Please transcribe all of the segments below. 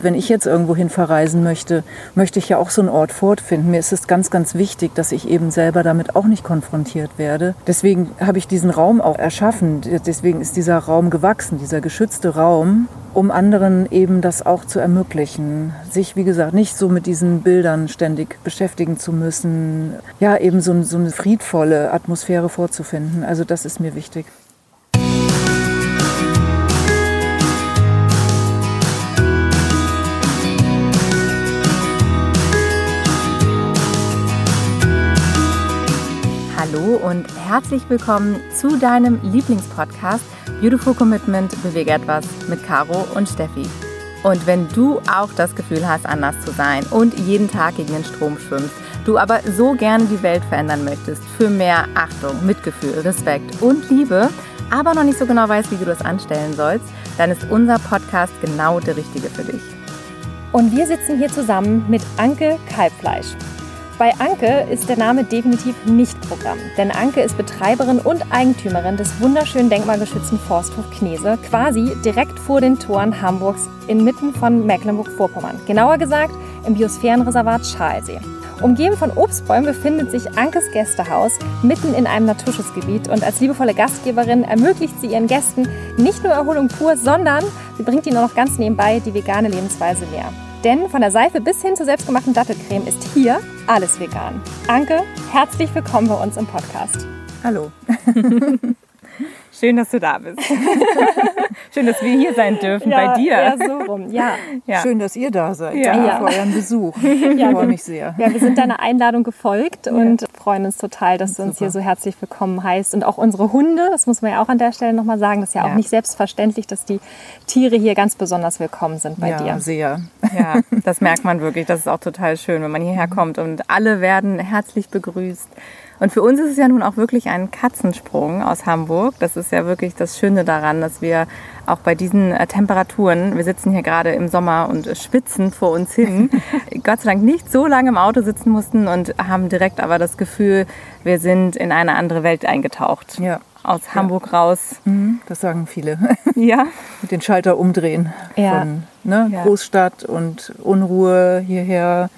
Wenn ich jetzt irgendwo hin verreisen möchte, möchte ich ja auch so einen Ort fortfinden. Mir ist es ganz, ganz wichtig, dass ich eben selber damit auch nicht konfrontiert werde. Deswegen habe ich diesen Raum auch erschaffen. Deswegen ist dieser Raum gewachsen, dieser geschützte Raum, um anderen eben das auch zu ermöglichen. Sich, wie gesagt, nicht so mit diesen Bildern ständig beschäftigen zu müssen. Ja, eben so, so eine friedvolle Atmosphäre vorzufinden. Also das ist mir wichtig. Und herzlich willkommen zu deinem Lieblingspodcast Beautiful Commitment Bewege etwas mit Caro und Steffi. Und wenn du auch das Gefühl hast, anders zu sein und jeden Tag gegen den Strom schwimmst, du aber so gerne die Welt verändern möchtest für mehr Achtung, Mitgefühl, Respekt und Liebe, aber noch nicht so genau weißt, wie du das anstellen sollst, dann ist unser Podcast genau der richtige für dich. Und wir sitzen hier zusammen mit Anke Kalbfleisch. Bei Anke ist der Name definitiv nicht Programm, denn Anke ist Betreiberin und Eigentümerin des wunderschönen denkmalgeschützten Forsthof Knese, quasi direkt vor den Toren Hamburgs inmitten von Mecklenburg-Vorpommern. Genauer gesagt im Biosphärenreservat Schalsee. Umgeben von Obstbäumen befindet sich Ankes Gästehaus mitten in einem Naturschutzgebiet und als liebevolle Gastgeberin ermöglicht sie ihren Gästen nicht nur Erholung pur, sondern sie bringt ihnen auch noch ganz nebenbei die vegane Lebensweise näher. Denn von der Seife bis hin zur selbstgemachten Dattelcreme ist hier alles vegan. Anke, herzlich willkommen bei uns im Podcast. Hallo. Schön, dass du da bist. Schön, dass wir hier sein dürfen ja, bei dir. Ja, so rum. Ja. ja. Schön, dass ihr da seid. Ja. Danke für euren Besuch. Ich freue mich sehr. Ja, wir sind deiner Einladung gefolgt und freuen uns total, dass du uns hier so herzlich willkommen heißt. Und auch unsere Hunde, das muss man ja auch an der Stelle nochmal sagen, das ist ja auch nicht selbstverständlich, dass die Tiere hier ganz besonders willkommen sind bei ja, dir. Ja, sehr. Ja, das merkt man wirklich. Das ist auch total schön, wenn man hierher kommt und alle werden herzlich begrüßt. Und für uns ist es ja nun auch wirklich ein Katzensprung aus Hamburg. Das ist ja wirklich das Schöne daran, dass wir auch bei diesen äh, Temperaturen, wir sitzen hier gerade im Sommer und schwitzen vor uns hin, Gott sei Dank nicht so lange im Auto sitzen mussten und haben direkt aber das Gefühl, wir sind in eine andere Welt eingetaucht. Ja. Aus Hamburg raus. Mhm, das sagen viele. Ja. Mit den Schalter umdrehen. Ja. Von ne, ja. Großstadt und Unruhe hierher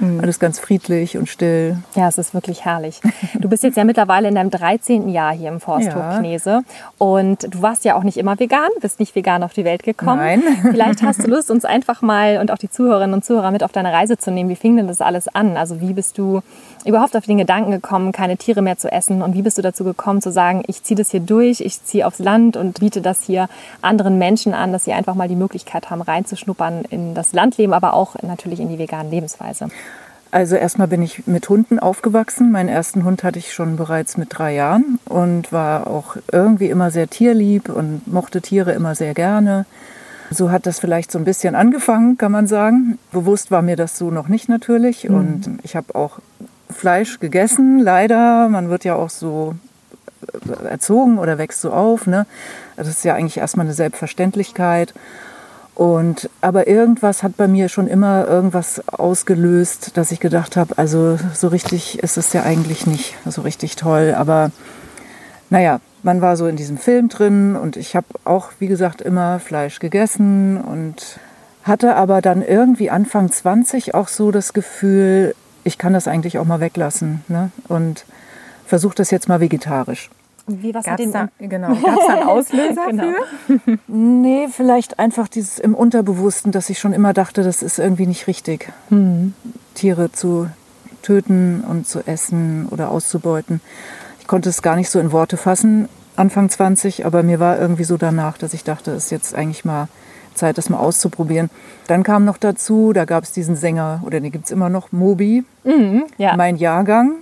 Mhm. Alles ganz friedlich und still. Ja, es ist wirklich herrlich. Du bist jetzt ja mittlerweile in deinem 13. Jahr hier im Forsthof ja. Knese. Und du warst ja auch nicht immer vegan, bist nicht vegan auf die Welt gekommen. Nein. Vielleicht hast du Lust, uns einfach mal und auch die Zuhörerinnen und Zuhörer mit auf deine Reise zu nehmen. Wie fing denn das alles an? Also wie bist du überhaupt auf den Gedanken gekommen, keine Tiere mehr zu essen? Und wie bist du dazu gekommen zu sagen, ich ziehe das hier durch, ich ziehe aufs Land und biete das hier anderen Menschen an, dass sie einfach mal die Möglichkeit haben, reinzuschnuppern in das Landleben, aber auch natürlich in die vegane Lebensweise? Also erstmal bin ich mit Hunden aufgewachsen. Meinen ersten Hund hatte ich schon bereits mit drei Jahren und war auch irgendwie immer sehr tierlieb und mochte Tiere immer sehr gerne. So hat das vielleicht so ein bisschen angefangen, kann man sagen. Bewusst war mir das so noch nicht natürlich. Mhm. Und ich habe auch Fleisch gegessen, leider. Man wird ja auch so erzogen oder wächst so auf. Ne? Das ist ja eigentlich erstmal eine Selbstverständlichkeit. Und, aber irgendwas hat bei mir schon immer irgendwas ausgelöst, dass ich gedacht habe, also so richtig ist es ja eigentlich nicht so richtig toll. Aber naja, man war so in diesem Film drin und ich habe auch, wie gesagt, immer Fleisch gegessen und hatte aber dann irgendwie Anfang 20 auch so das Gefühl, ich kann das eigentlich auch mal weglassen ne? und versuche das jetzt mal vegetarisch. Wie was Gab's da, genau. Gab es da einen Auslöser genau. für? nee, vielleicht einfach dieses im Unterbewussten, dass ich schon immer dachte, das ist irgendwie nicht richtig, hm. Tiere zu töten und zu essen oder auszubeuten. Ich konnte es gar nicht so in Worte fassen, Anfang 20, aber mir war irgendwie so danach, dass ich dachte, es ist jetzt eigentlich mal Zeit, das mal auszuprobieren. Dann kam noch dazu, da gab es diesen Sänger, oder den gibt es immer noch, Moby, mhm, ja. mein Jahrgang.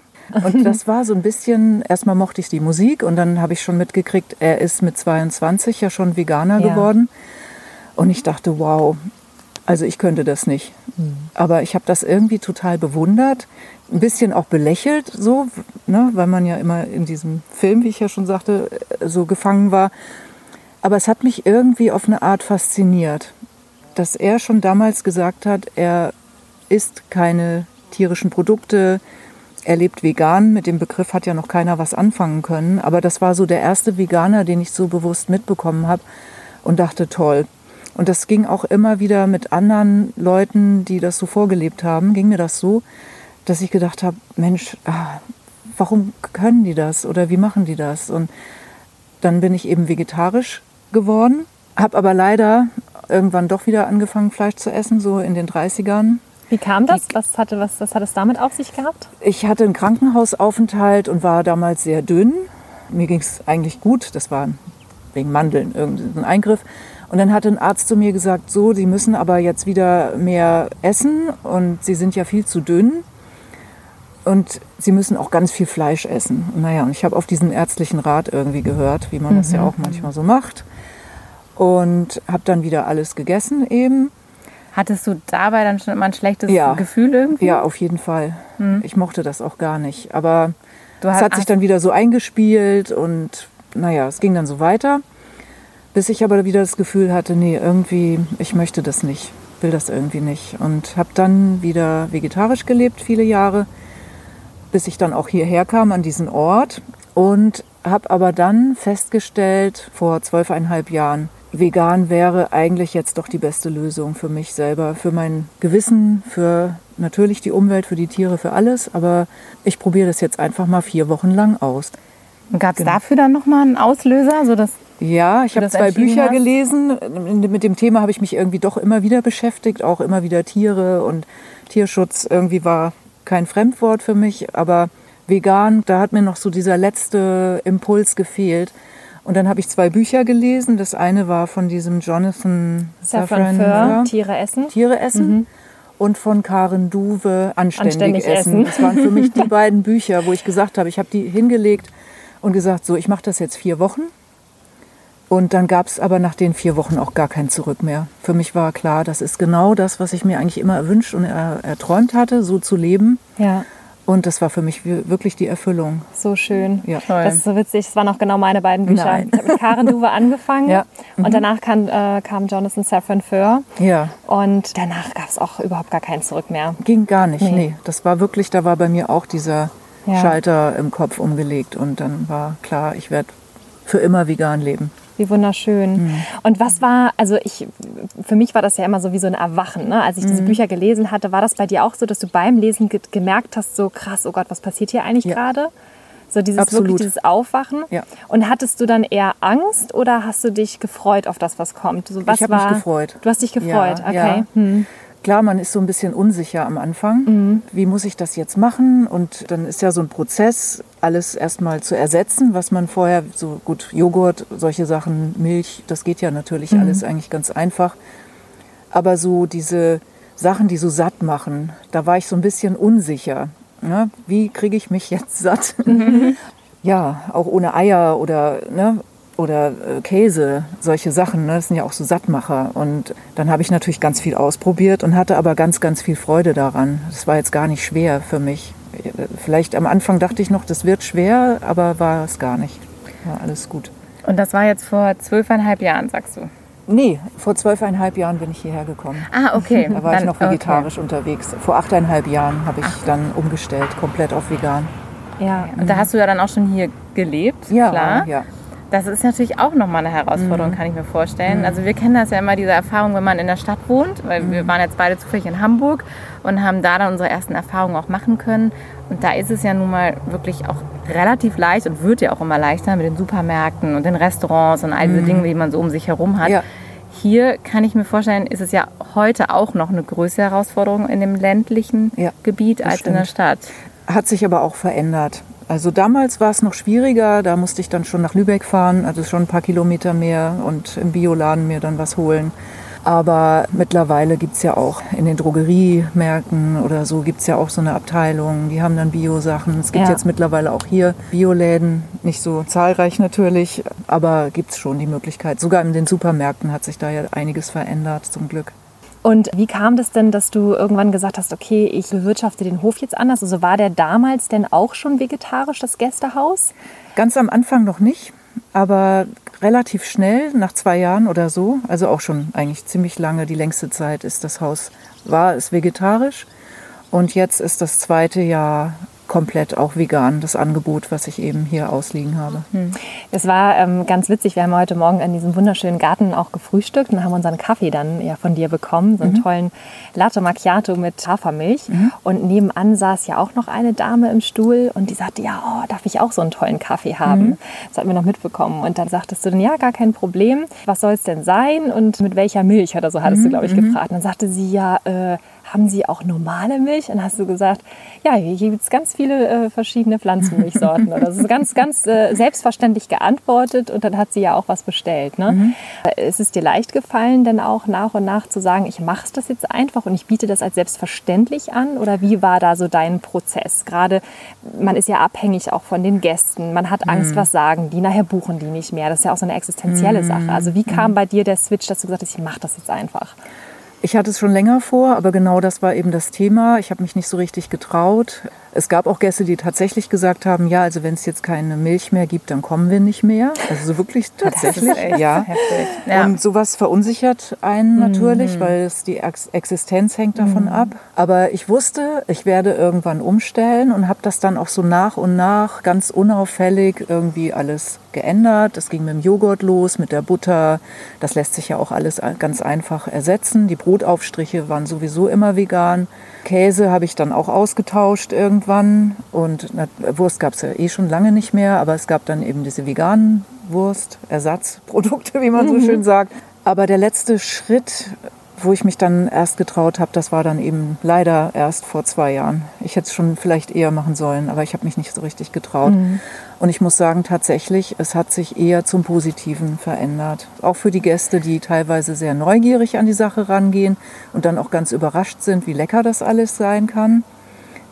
Und das war so ein bisschen, erstmal mochte ich die Musik und dann habe ich schon mitgekriegt, er ist mit 22 ja schon Veganer ja. geworden. Und ich dachte, wow, also ich könnte das nicht. Mhm. Aber ich habe das irgendwie total bewundert, ein bisschen auch belächelt, so, ne, weil man ja immer in diesem Film, wie ich ja schon sagte, so gefangen war. Aber es hat mich irgendwie auf eine Art fasziniert, dass er schon damals gesagt hat, er isst keine tierischen Produkte, er lebt vegan. Mit dem Begriff hat ja noch keiner was anfangen können. Aber das war so der erste Veganer, den ich so bewusst mitbekommen habe und dachte, toll. Und das ging auch immer wieder mit anderen Leuten, die das so vorgelebt haben, ging mir das so, dass ich gedacht habe, Mensch, ah, warum können die das oder wie machen die das? Und dann bin ich eben vegetarisch geworden, habe aber leider irgendwann doch wieder angefangen, Fleisch zu essen, so in den 30ern. Wie kam das? Was, hatte, was, was hat es damit auf sich gehabt? Ich hatte einen Krankenhausaufenthalt und war damals sehr dünn. Mir ging es eigentlich gut. Das war wegen Mandeln irgendein Eingriff. Und dann hat ein Arzt zu mir gesagt, so, Sie müssen aber jetzt wieder mehr essen und Sie sind ja viel zu dünn und Sie müssen auch ganz viel Fleisch essen. Und naja, und ich habe auf diesen ärztlichen Rat irgendwie gehört, wie man das ja auch manchmal so macht. Und habe dann wieder alles gegessen eben. Hattest du dabei dann schon immer ein schlechtes Ja. Gefühl irgendwie? Ja, auf jeden Fall. Ich mochte das auch gar nicht. Aber Du es hat sich dann wieder so eingespielt und naja, es ging dann so weiter. Bis ich aber wieder das Gefühl hatte, nee, irgendwie, ich möchte das nicht, will das irgendwie nicht. Und habe dann wieder vegetarisch gelebt, viele Jahre, bis ich dann auch hierher kam an diesen Ort. Und habe aber dann festgestellt, vor zwölfeinhalb Jahren, vegan wäre eigentlich jetzt doch die beste Lösung für mich selber, für mein Gewissen, für natürlich die Umwelt, für die Tiere, für alles. Aber ich probiere das jetzt einfach mal vier Wochen lang aus. Gab es Genau. dafür dann nochmal einen Auslöser? So dass Ja, ich habe zwei Bücher hast? gelesen. Mit dem Thema habe ich mich irgendwie doch immer wieder beschäftigt, auch immer wieder Tiere und Tierschutz irgendwie war kein Fremdwort für mich, aber vegan, da hat mir noch so dieser letzte Impuls gefehlt. Und dann habe ich zwei Bücher gelesen. Das eine war von diesem Jonathan Safran Fur, Foer, Tiere essen. Tiere essen. Und von Karen Duwe Anständig, Anständig essen. essen. Das waren für mich die beiden Bücher, wo ich gesagt habe, ich habe die hingelegt und gesagt, so, ich mache das jetzt vier Wochen. Und dann gab es aber nach den vier Wochen auch gar kein Zurück mehr. Für mich war klar, das ist genau das, was ich mir eigentlich immer erwünscht und er, erträumt hatte, so zu leben. Ja, Und das war für mich wir- wirklich die Erfüllung. so schön. Ja. Toll. Das ist so witzig. Das waren auch genau meine beiden Bücher. Nein. Ich habe mit Karen Duwe angefangen Ja. Mhm. und danach kam, äh, kam Jonathan Safran Foer. Ja, Und danach gab es auch überhaupt gar kein Zurück mehr. ging gar nicht. Nee. Nee. das war wirklich, da war bei mir auch dieser Ja. Schalter im Kopf umgelegt. Und dann war klar, ich werde für immer vegan leben. Wie wunderschön. Mhm. Und was war, also ich, für mich war das ja immer so wie so ein Erwachen. Ne? Als ich Mhm. diese Bücher gelesen hatte, war das bei dir auch so, dass du beim Lesen ge gemerkt hast, so krass, oh Gott, was passiert hier eigentlich Ja. gerade? So dieses Absolut. wirklich dieses Aufwachen. Ja. Und hattest du dann eher Angst oder hast du dich gefreut auf das, was kommt? So, was Ich habe mich war- gefreut. Du hast dich gefreut, Ja, okay. Hm. Klar, man ist so ein bisschen unsicher am Anfang. Mhm. Wie muss ich das jetzt machen? Und dann ist ja so ein Prozess, alles erstmal zu ersetzen, was man vorher, so gut, Joghurt, solche Sachen, Milch, das geht ja natürlich Mhm. alles eigentlich ganz einfach. Aber so diese Sachen, die so satt machen, da war ich so ein bisschen unsicher. Ne? Wie kriege ich mich jetzt satt? Mhm. ja, auch ohne Eier oder, ne? Oder äh, Käse, solche Sachen. Ne? Das sind ja auch so Sattmacher. Und dann habe ich natürlich ganz viel ausprobiert und hatte aber ganz, ganz viel Freude daran. Das war jetzt gar nicht schwer für mich. Vielleicht am Anfang dachte ich noch, das wird schwer, aber war es gar nicht. War alles gut. Und das war jetzt vor zwölfeinhalb Jahren, sagst du? Nee, vor zwölfeinhalb Jahren bin ich hierher gekommen. Ah, okay. Da war ich Dann- noch vegetarisch unterwegs. Vor achteinhalb Jahren habe ich dann umgestellt, komplett auf vegan. Ja. Okay. Und da hast du ja dann auch schon hier gelebt, Ja, klar. ja. Das ist natürlich auch nochmal eine Herausforderung, kann ich mir vorstellen. Also wir kennen das ja immer, diese Erfahrung, wenn man in der Stadt wohnt, weil wir waren jetzt beide zufällig in Hamburg und haben da dann unsere ersten Erfahrungen auch machen können. Und da ist es ja nun mal wirklich auch relativ leicht und wird ja auch immer leichter mit den Supermärkten und den Restaurants und all diese Dinge, die man so um sich herum hat. Ja. Hier kann ich mir vorstellen, ist es ja heute auch noch eine größere Herausforderung in dem ländlichen Ja, Gebiet als in der stimmt. Stadt. Hat sich aber auch verändert. Also damals war es noch schwieriger, da musste ich dann schon nach Lübeck fahren, also schon ein paar Kilometer mehr und im Bioladen mir dann was holen. Aber mittlerweile gibt es ja auch in den Drogeriemärkten oder so gibt es ja auch so eine Abteilung, die haben dann Bio-Sachen. Es gibt Ja. jetzt mittlerweile auch hier Bioläden, nicht so zahlreich natürlich, aber gibt es schon die Möglichkeit. Sogar in den Supermärkten hat sich da ja einiges verändert, zum Glück. Und wie kam das denn, dass du irgendwann gesagt hast, okay, ich bewirtschafte den Hof jetzt anders? Also war der damals denn auch schon vegetarisch, das Gästehaus? Ganz am Anfang noch nicht, aber relativ schnell, nach zwei Jahren oder so, also auch schon eigentlich ziemlich lange, die längste Zeit ist das Haus, war es vegetarisch. Und jetzt ist das zweite Jahr komplett auch vegan, das Angebot, was ich eben hier ausliegen habe. Hm. Es war ähm, ganz witzig, wir haben heute Morgen in diesem wunderschönen Garten auch gefrühstückt und haben unseren Kaffee dann ja von dir bekommen, so einen mhm. tollen Latte Macchiato mit Hafermilch. Mhm. Und nebenan saß ja auch noch eine Dame im Stuhl und die sagte, ja, oh, darf ich auch so einen tollen Kaffee haben? Mhm. Das hatten wir noch mitbekommen. Und dann sagtest du dann, ja, gar kein Problem. Was soll es denn sein und mit welcher Milch oder so hattest du, mhm. glaube ich, mhm. gefragt. Und dann sagte sie, ja, äh, haben Sie auch normale Milch? Und dann hast du gesagt, ja, hier gibt es ganz viele äh, verschiedene Pflanzenmilchsorten. das ist ganz, ganz äh, selbstverständlich geantwortet und dann hat sie ja auch was bestellt. Ne? Mhm. Äh, ist es dir leicht gefallen, dann auch nach und nach zu sagen, ich mache das jetzt einfach und ich biete das als selbstverständlich an? Oder wie war da so dein Prozess? Gerade, man ist ja abhängig auch von den Gästen. Man hat Angst, mhm. was sagen die, nachher buchen die nicht mehr. Das ist ja auch so eine existenzielle mhm. Sache. Also wie kam mhm. bei dir der Switch, dass du gesagt hast, ich mache das jetzt einfach? Ich hatte es schon länger vor, aber genau das war eben das Thema. Ich habe mich nicht so richtig getraut. Es gab auch Gäste, die tatsächlich gesagt haben, ja, also wenn es jetzt keine Milch mehr gibt, dann kommen wir nicht mehr. Also so wirklich tatsächlich, ja. ja. Und sowas verunsichert einen natürlich, mhm. weil es die Existenz hängt davon mhm. ab. Aber ich wusste, ich werde irgendwann umstellen und habe das dann auch so nach und nach ganz unauffällig irgendwie alles geändert. Es ging mit dem Joghurt los, mit der Butter. Das lässt sich ja auch alles ganz einfach ersetzen. Die Brotaufstriche waren sowieso immer vegan. Käse habe ich dann auch ausgetauscht irgendwann. Und na, Wurst gab es ja eh schon lange nicht mehr, aber es gab dann eben diese veganen Wurst-Ersatzprodukte, wie man so mhm. schön sagt. Aber der letzte Schritt, wo ich mich dann erst getraut habe, das war dann eben leider erst vor zwei Jahren. Ich hätte es schon vielleicht eher machen sollen, aber ich habe mich nicht so richtig getraut. Mhm. Und ich muss sagen, tatsächlich, es hat sich eher zum Positiven verändert. Auch für die Gäste, die teilweise sehr neugierig an die Sache rangehen und dann auch ganz überrascht sind, wie lecker das alles sein kann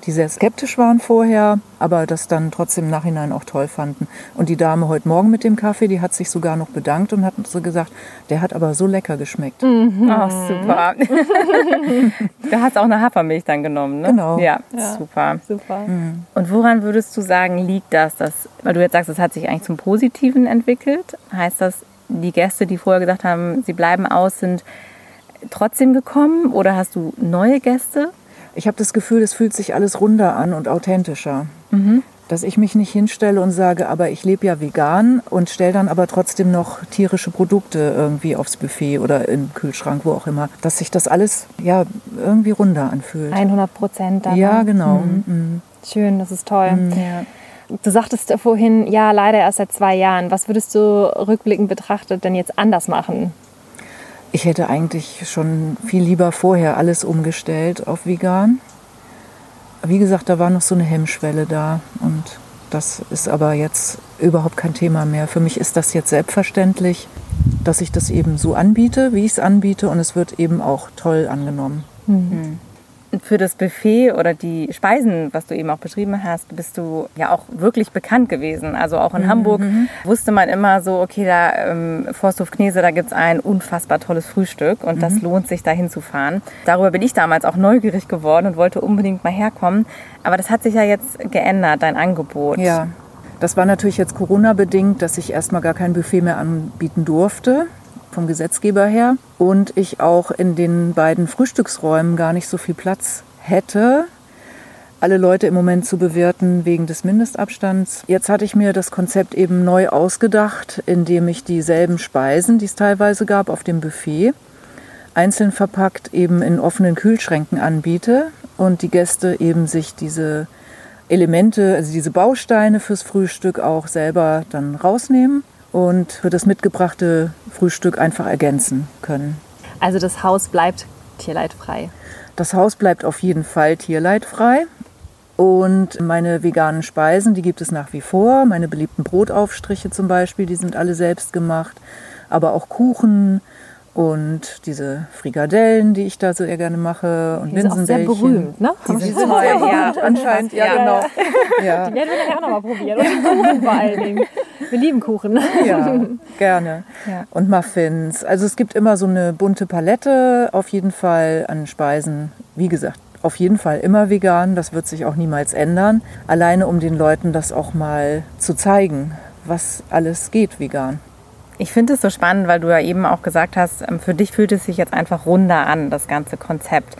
die sehr skeptisch waren vorher, aber das dann trotzdem im Nachhinein auch toll fanden. Und die Dame heute Morgen mit dem Kaffee, die hat sich sogar noch bedankt und hat so gesagt, der hat aber so lecker geschmeckt. Mhm. Oh, super. du hast auch eine Hafermilch dann genommen, ne? Genau. Ja, ja. super. super. Mhm. Und woran würdest du sagen, liegt das, dass, weil du jetzt sagst, es hat sich eigentlich zum Positiven entwickelt? Heißt das, die Gäste, die vorher gesagt haben, sie bleiben aus, sind trotzdem gekommen oder hast du neue Gäste? Ich habe das Gefühl, es fühlt sich alles runder an und authentischer. Mhm. Dass ich mich nicht hinstelle und sage, aber ich lebe ja vegan und stelle dann aber trotzdem noch tierische Produkte irgendwie aufs Buffet oder im Kühlschrank, wo auch immer. Dass sich das alles ja irgendwie runder anfühlt. 100 Prozent. Ja, genau. Mhm. Mhm. Schön, das ist toll. Mhm. Ja. Du sagtest vorhin, ja, leider erst seit zwei Jahren. Was würdest du rückblickend betrachtet denn jetzt anders machen? Ich hätte eigentlich schon viel lieber vorher alles umgestellt auf vegan. Wie gesagt, da war noch so eine Hemmschwelle da und das ist aber jetzt überhaupt kein Thema mehr. Für mich ist das jetzt selbstverständlich, dass ich das eben so anbiete, wie ich es anbiete und es wird eben auch toll angenommen. Mhm für das Buffet oder die Speisen, was du eben auch beschrieben hast, bist du ja auch wirklich bekannt gewesen. Also auch in mhm. Hamburg mhm. wusste man immer so, okay, da ähm, Forsthof Knese, da gibt es ein unfassbar tolles Frühstück und mhm. das lohnt sich, da hinzufahren. Darüber bin ich damals auch neugierig geworden und wollte unbedingt mal herkommen. Aber das hat sich ja jetzt geändert, dein Angebot. Ja. Das war natürlich jetzt Corona-bedingt, dass ich erstmal gar kein Buffet mehr anbieten durfte vom Gesetzgeber her und ich auch in den beiden Frühstücksräumen gar nicht so viel Platz hätte, alle Leute im Moment zu bewirten wegen des Mindestabstands. Jetzt hatte ich mir das Konzept eben neu ausgedacht, indem ich dieselben Speisen, die es teilweise gab auf dem Buffet, einzeln verpackt eben in offenen Kühlschränken anbiete und die Gäste eben sich diese Elemente, also diese Bausteine fürs Frühstück auch selber dann rausnehmen und für das mitgebrachte Frühstück einfach ergänzen können. Also das Haus bleibt tierleidfrei. Das Haus bleibt auf jeden Fall tierleidfrei. Und meine veganen Speisen, die gibt es nach wie vor. Meine beliebten Brotaufstriche zum Beispiel, die sind alle selbst gemacht. Aber auch Kuchen, und diese Frikadellen, die ich da sehr gerne mache und die sind auch sehr berühmt, ne? Die sind sehr berühmt, ja, anscheinend, ja, ja genau. Ja. Die werden wir nachher auch nochmal probieren. Und Kuchen vor allen Dingen. Wir lieben Kuchen. Ja, gerne. Und Muffins. Also es gibt immer so eine bunte Palette auf jeden Fall an Speisen. Wie gesagt, auf jeden Fall immer vegan. Das wird sich auch niemals ändern. Alleine um den Leuten das auch mal zu zeigen, was alles geht vegan. Ich finde es so spannend, weil du ja eben auch gesagt hast, ähm, für dich fühlt es sich jetzt einfach runder an, das ganze Konzept.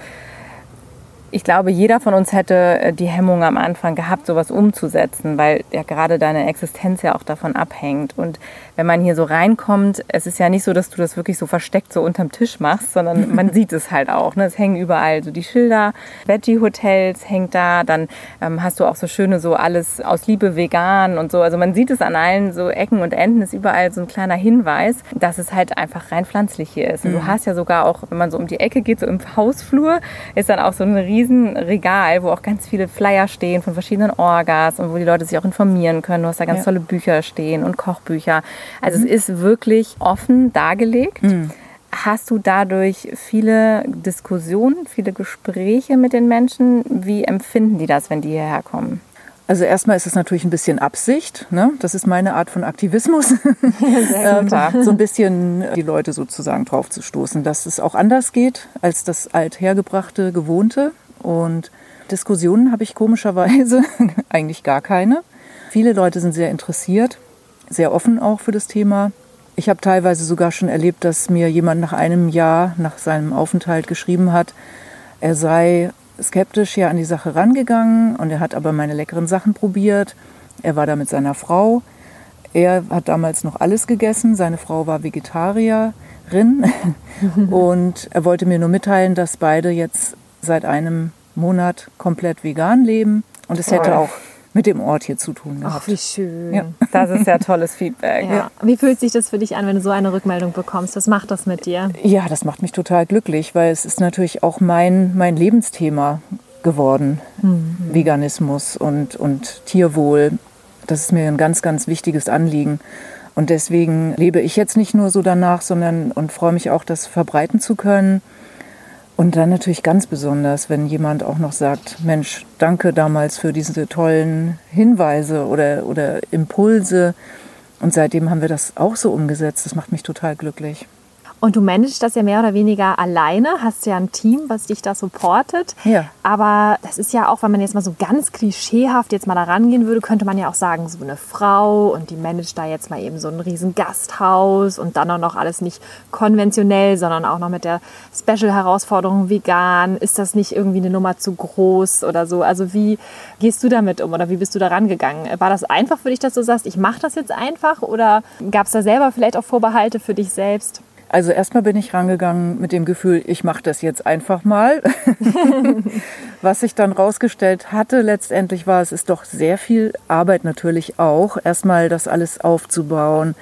Ich glaube, jeder von uns hätte äh, die Hemmung am Anfang gehabt, sowas umzusetzen, weil ja gerade deine Existenz ja auch davon abhängt. Und wenn man hier so reinkommt, es ist ja nicht so, dass du das wirklich so versteckt so unterm Tisch machst, sondern man sieht es halt auch. Ne? Es hängen überall so die Schilder, Veggie Hotels hängt da, dann ähm, hast du auch so schöne so alles aus Liebe vegan und so. Also man sieht es an allen so Ecken und Enden ist überall so ein kleiner Hinweis, dass es halt einfach rein pflanzlich hier ist. Und du mhm. hast ja sogar auch, wenn man so um die Ecke geht, so im Hausflur, ist dann auch so eine riesen Regal, wo auch ganz viele Flyer stehen von verschiedenen Orgas und wo die Leute sich auch informieren können. Du hast da ganz ja. tolle Bücher stehen und Kochbücher. Also mhm. es ist wirklich offen dargelegt. Mhm. Hast du dadurch viele Diskussionen, viele Gespräche mit den Menschen? Wie empfinden die das, wenn die hierher kommen? Also erstmal ist es natürlich ein bisschen Absicht. Ne? Das ist meine Art von Aktivismus. ähm, so ein bisschen die Leute sozusagen drauf zu stoßen, dass es auch anders geht als das althergebrachte, gewohnte. Und Diskussionen habe ich komischerweise eigentlich gar keine. Viele Leute sind sehr interessiert, sehr offen auch für das Thema. Ich habe teilweise sogar schon erlebt, dass mir jemand nach einem Jahr nach seinem Aufenthalt geschrieben hat, er sei skeptisch hier an die Sache rangegangen und er hat aber meine leckeren Sachen probiert. Er war da mit seiner Frau. Er hat damals noch alles gegessen. Seine Frau war Vegetarierin und er wollte mir nur mitteilen, dass beide jetzt seit einem Monat komplett vegan leben und es hätte auch mit dem Ort hier zu tun gehabt. Ach, wie schön. Ja. Das ist ja tolles Feedback. Ja. Wie fühlt sich das für dich an, wenn du so eine Rückmeldung bekommst? Was macht das mit dir? Ja, das macht mich total glücklich, weil es ist natürlich auch mein, mein Lebensthema geworden. Mhm. Veganismus und, und Tierwohl. Das ist mir ein ganz, ganz wichtiges Anliegen. Und deswegen lebe ich jetzt nicht nur so danach, sondern und freue mich auch, das verbreiten zu können. Und dann natürlich ganz besonders, wenn jemand auch noch sagt, Mensch, danke damals für diese tollen Hinweise oder, oder Impulse. Und seitdem haben wir das auch so umgesetzt. Das macht mich total glücklich. Und du managst das ja mehr oder weniger alleine, hast ja ein Team, was dich da supportet. Ja. Aber das ist ja auch, wenn man jetzt mal so ganz klischeehaft jetzt mal da rangehen würde, könnte man ja auch sagen, so eine Frau und die managt da jetzt mal eben so ein riesen Gasthaus und dann auch noch alles nicht konventionell, sondern auch noch mit der Special-Herausforderung vegan. Ist das nicht irgendwie eine Nummer zu groß oder so? Also wie gehst du damit um oder wie bist du da rangegangen? War das einfach für dich, dass du sagst, ich mache das jetzt einfach oder gab es da selber vielleicht auch Vorbehalte für dich selbst? Also erstmal bin ich rangegangen mit dem Gefühl, ich mache das jetzt einfach mal. Was sich dann rausgestellt hatte, letztendlich war es ist doch sehr viel Arbeit natürlich auch, erstmal das alles aufzubauen,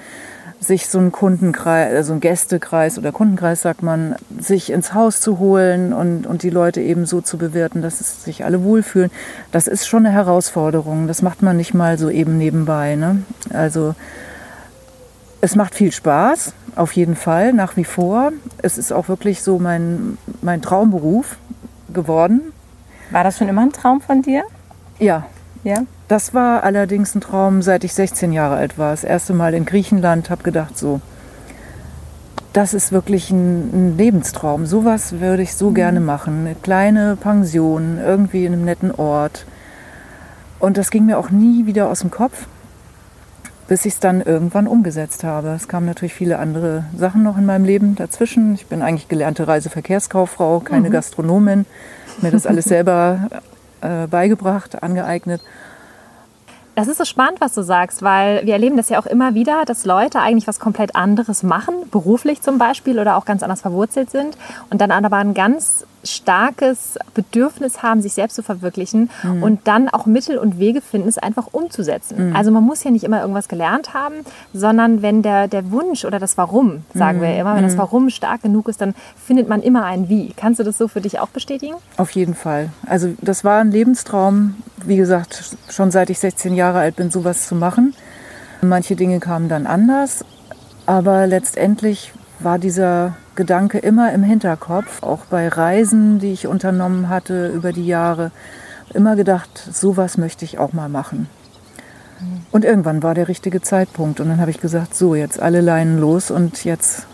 sich so einen Kundenkreis, also einen Gästekreis oder Kundenkreis sagt man, sich ins Haus zu holen und, und die Leute eben so zu bewirten, dass es sich alle wohlfühlen. Das ist schon eine Herausforderung. Das macht man nicht mal so eben nebenbei. Ne? Also es macht viel Spaß, auf jeden Fall, nach wie vor. Es ist auch wirklich so mein, mein Traumberuf geworden. War das schon immer ein Traum von dir? Ja. Ja? Das war allerdings ein Traum, seit ich 16 Jahre alt war. Das erste Mal in Griechenland, habe gedacht, so, das ist wirklich ein, ein Lebenstraum. Sowas würde ich so mhm. gerne machen. Eine kleine Pension, irgendwie in einem netten Ort. Und das ging mir auch nie wieder aus dem Kopf bis ich es dann irgendwann umgesetzt habe. Es kamen natürlich viele andere Sachen noch in meinem Leben dazwischen. Ich bin eigentlich gelernte Reiseverkehrskauffrau, keine mhm. Gastronomin. Mir das alles selber äh, beigebracht, angeeignet. Das ist so spannend, was du sagst, weil wir erleben das ja auch immer wieder, dass Leute eigentlich was komplett anderes machen, beruflich zum Beispiel oder auch ganz anders verwurzelt sind und dann aber ein ganz starkes Bedürfnis haben, sich selbst zu verwirklichen mhm. und dann auch Mittel und Wege finden, es einfach umzusetzen. Mhm. Also man muss ja nicht immer irgendwas gelernt haben, sondern wenn der, der Wunsch oder das Warum, sagen mhm. wir immer, wenn das mhm. Warum stark genug ist, dann findet man immer ein Wie. Kannst du das so für dich auch bestätigen? Auf jeden Fall. Also das war ein Lebenstraum, wie gesagt, schon seit ich 16 Jahre alt bin, sowas zu machen. Manche Dinge kamen dann anders, aber letztendlich war dieser Gedanke immer im Hinterkopf, auch bei Reisen, die ich unternommen hatte über die Jahre, immer gedacht, sowas möchte ich auch mal machen. Und irgendwann war der richtige Zeitpunkt und dann habe ich gesagt, so jetzt alle Leinen los und jetzt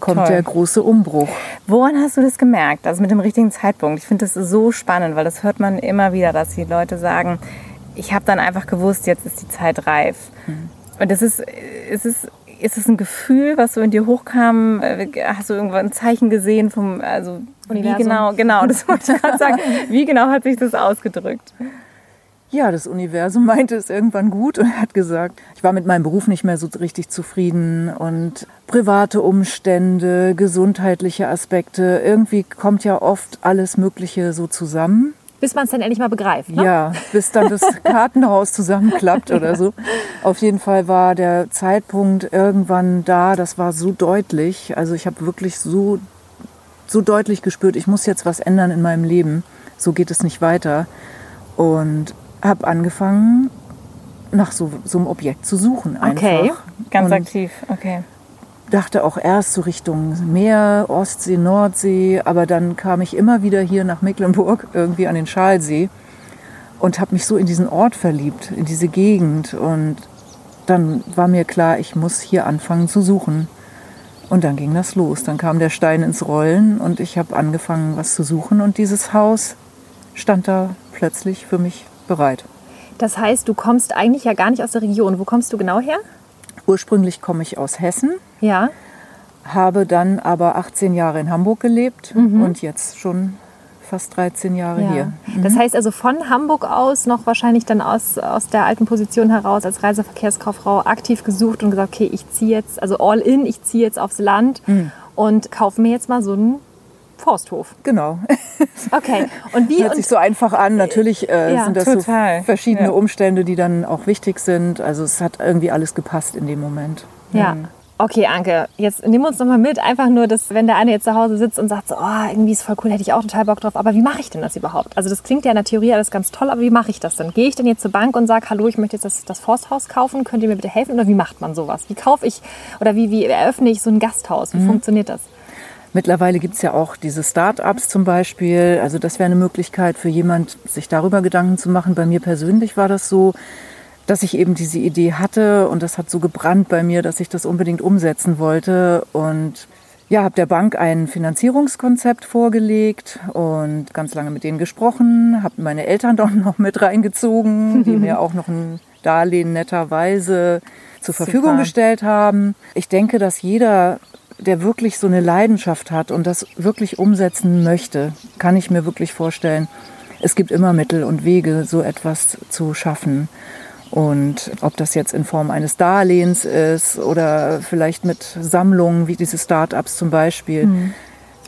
kommt Toll. der große Umbruch. Woran hast du das gemerkt? Also mit dem richtigen Zeitpunkt. Ich finde das so spannend, weil das hört man immer wieder, dass die Leute sagen, ich habe dann einfach gewusst, jetzt ist die Zeit reif. Mhm. Und das ist, es ist ist es ein Gefühl, was so in dir hochkam? Äh, hast du irgendwann ein Zeichen gesehen vom, also Universum. wie genau, genau, das wollte ich gerade sagen. Wie genau hat sich das ausgedrückt? Ja, das Universum meinte es irgendwann gut und hat gesagt, ich war mit meinem Beruf nicht mehr so richtig zufrieden und private Umstände, gesundheitliche Aspekte, irgendwie kommt ja oft alles Mögliche so zusammen. Bis man es dann endlich mal begreift. Ne? Ja, bis dann das Kartenhaus zusammenklappt oder so. Auf jeden Fall war der Zeitpunkt irgendwann da, das war so deutlich. Also ich habe wirklich so, so deutlich gespürt, ich muss jetzt was ändern in meinem Leben. So geht es nicht weiter. Und habe angefangen, nach so, so einem Objekt zu suchen. Einfach. Okay, ganz und aktiv, okay. Dachte auch erst so Richtung Meer, Ostsee, Nordsee, aber dann kam ich immer wieder hier nach Mecklenburg, irgendwie an den Schalsee und habe mich so in diesen Ort verliebt, in diese Gegend. Und dann war mir klar, ich muss hier anfangen zu suchen. Und dann ging das los. Dann kam der Stein ins Rollen und ich habe angefangen, was zu suchen. Und dieses Haus stand da plötzlich für mich bereit. Das heißt, du kommst eigentlich ja gar nicht aus der Region. Wo kommst du genau her? Ursprünglich komme ich aus Hessen. Ja. Habe dann aber 18 Jahre in Hamburg gelebt mhm. und jetzt schon fast 13 Jahre ja. hier. Mhm. Das heißt also von Hamburg aus noch wahrscheinlich dann aus, aus der alten Position heraus als Reiseverkehrskauffrau aktiv gesucht und gesagt, okay, ich ziehe jetzt, also all in, ich ziehe jetzt aufs Land mhm. und kaufe mir jetzt mal so ein Forsthof. Genau. Okay. Und wie? Hört sich so einfach an. Natürlich äh, ja, sind das total. so verschiedene ja. Umstände, die dann auch wichtig sind. Also es hat irgendwie alles gepasst in dem Moment. Ja. Mhm. Okay, Anke, jetzt nimm uns noch mal mit. Einfach nur, dass wenn der eine jetzt zu Hause sitzt und sagt, so, oh, irgendwie ist voll cool, hätte ich auch total Bock drauf. Aber wie mache ich denn das überhaupt? Also das klingt ja in der Theorie alles ganz toll, aber wie mache ich das denn? Gehe ich denn jetzt zur Bank und sage, hallo, ich möchte jetzt das, das Forsthaus kaufen, könnt ihr mir bitte helfen? Oder wie macht man sowas? Wie kaufe ich oder wie, wie eröffne ich so ein Gasthaus? Wie mhm. funktioniert das? Mittlerweile gibt es ja auch diese Start-ups zum Beispiel. Also das wäre eine Möglichkeit für jemand, sich darüber Gedanken zu machen. Bei mir persönlich war das so, dass ich eben diese Idee hatte und das hat so gebrannt bei mir, dass ich das unbedingt umsetzen wollte. Und ja, habe der Bank ein Finanzierungskonzept vorgelegt und ganz lange mit denen gesprochen, habe meine Eltern doch noch mit reingezogen, die mir auch noch ein Darlehen netterweise zur Verfügung Super. gestellt haben. Ich denke, dass jeder der wirklich so eine Leidenschaft hat und das wirklich umsetzen möchte, kann ich mir wirklich vorstellen, es gibt immer Mittel und Wege, so etwas zu schaffen. Und ob das jetzt in Form eines Darlehens ist oder vielleicht mit Sammlungen wie diese Start-ups zum Beispiel. Mhm.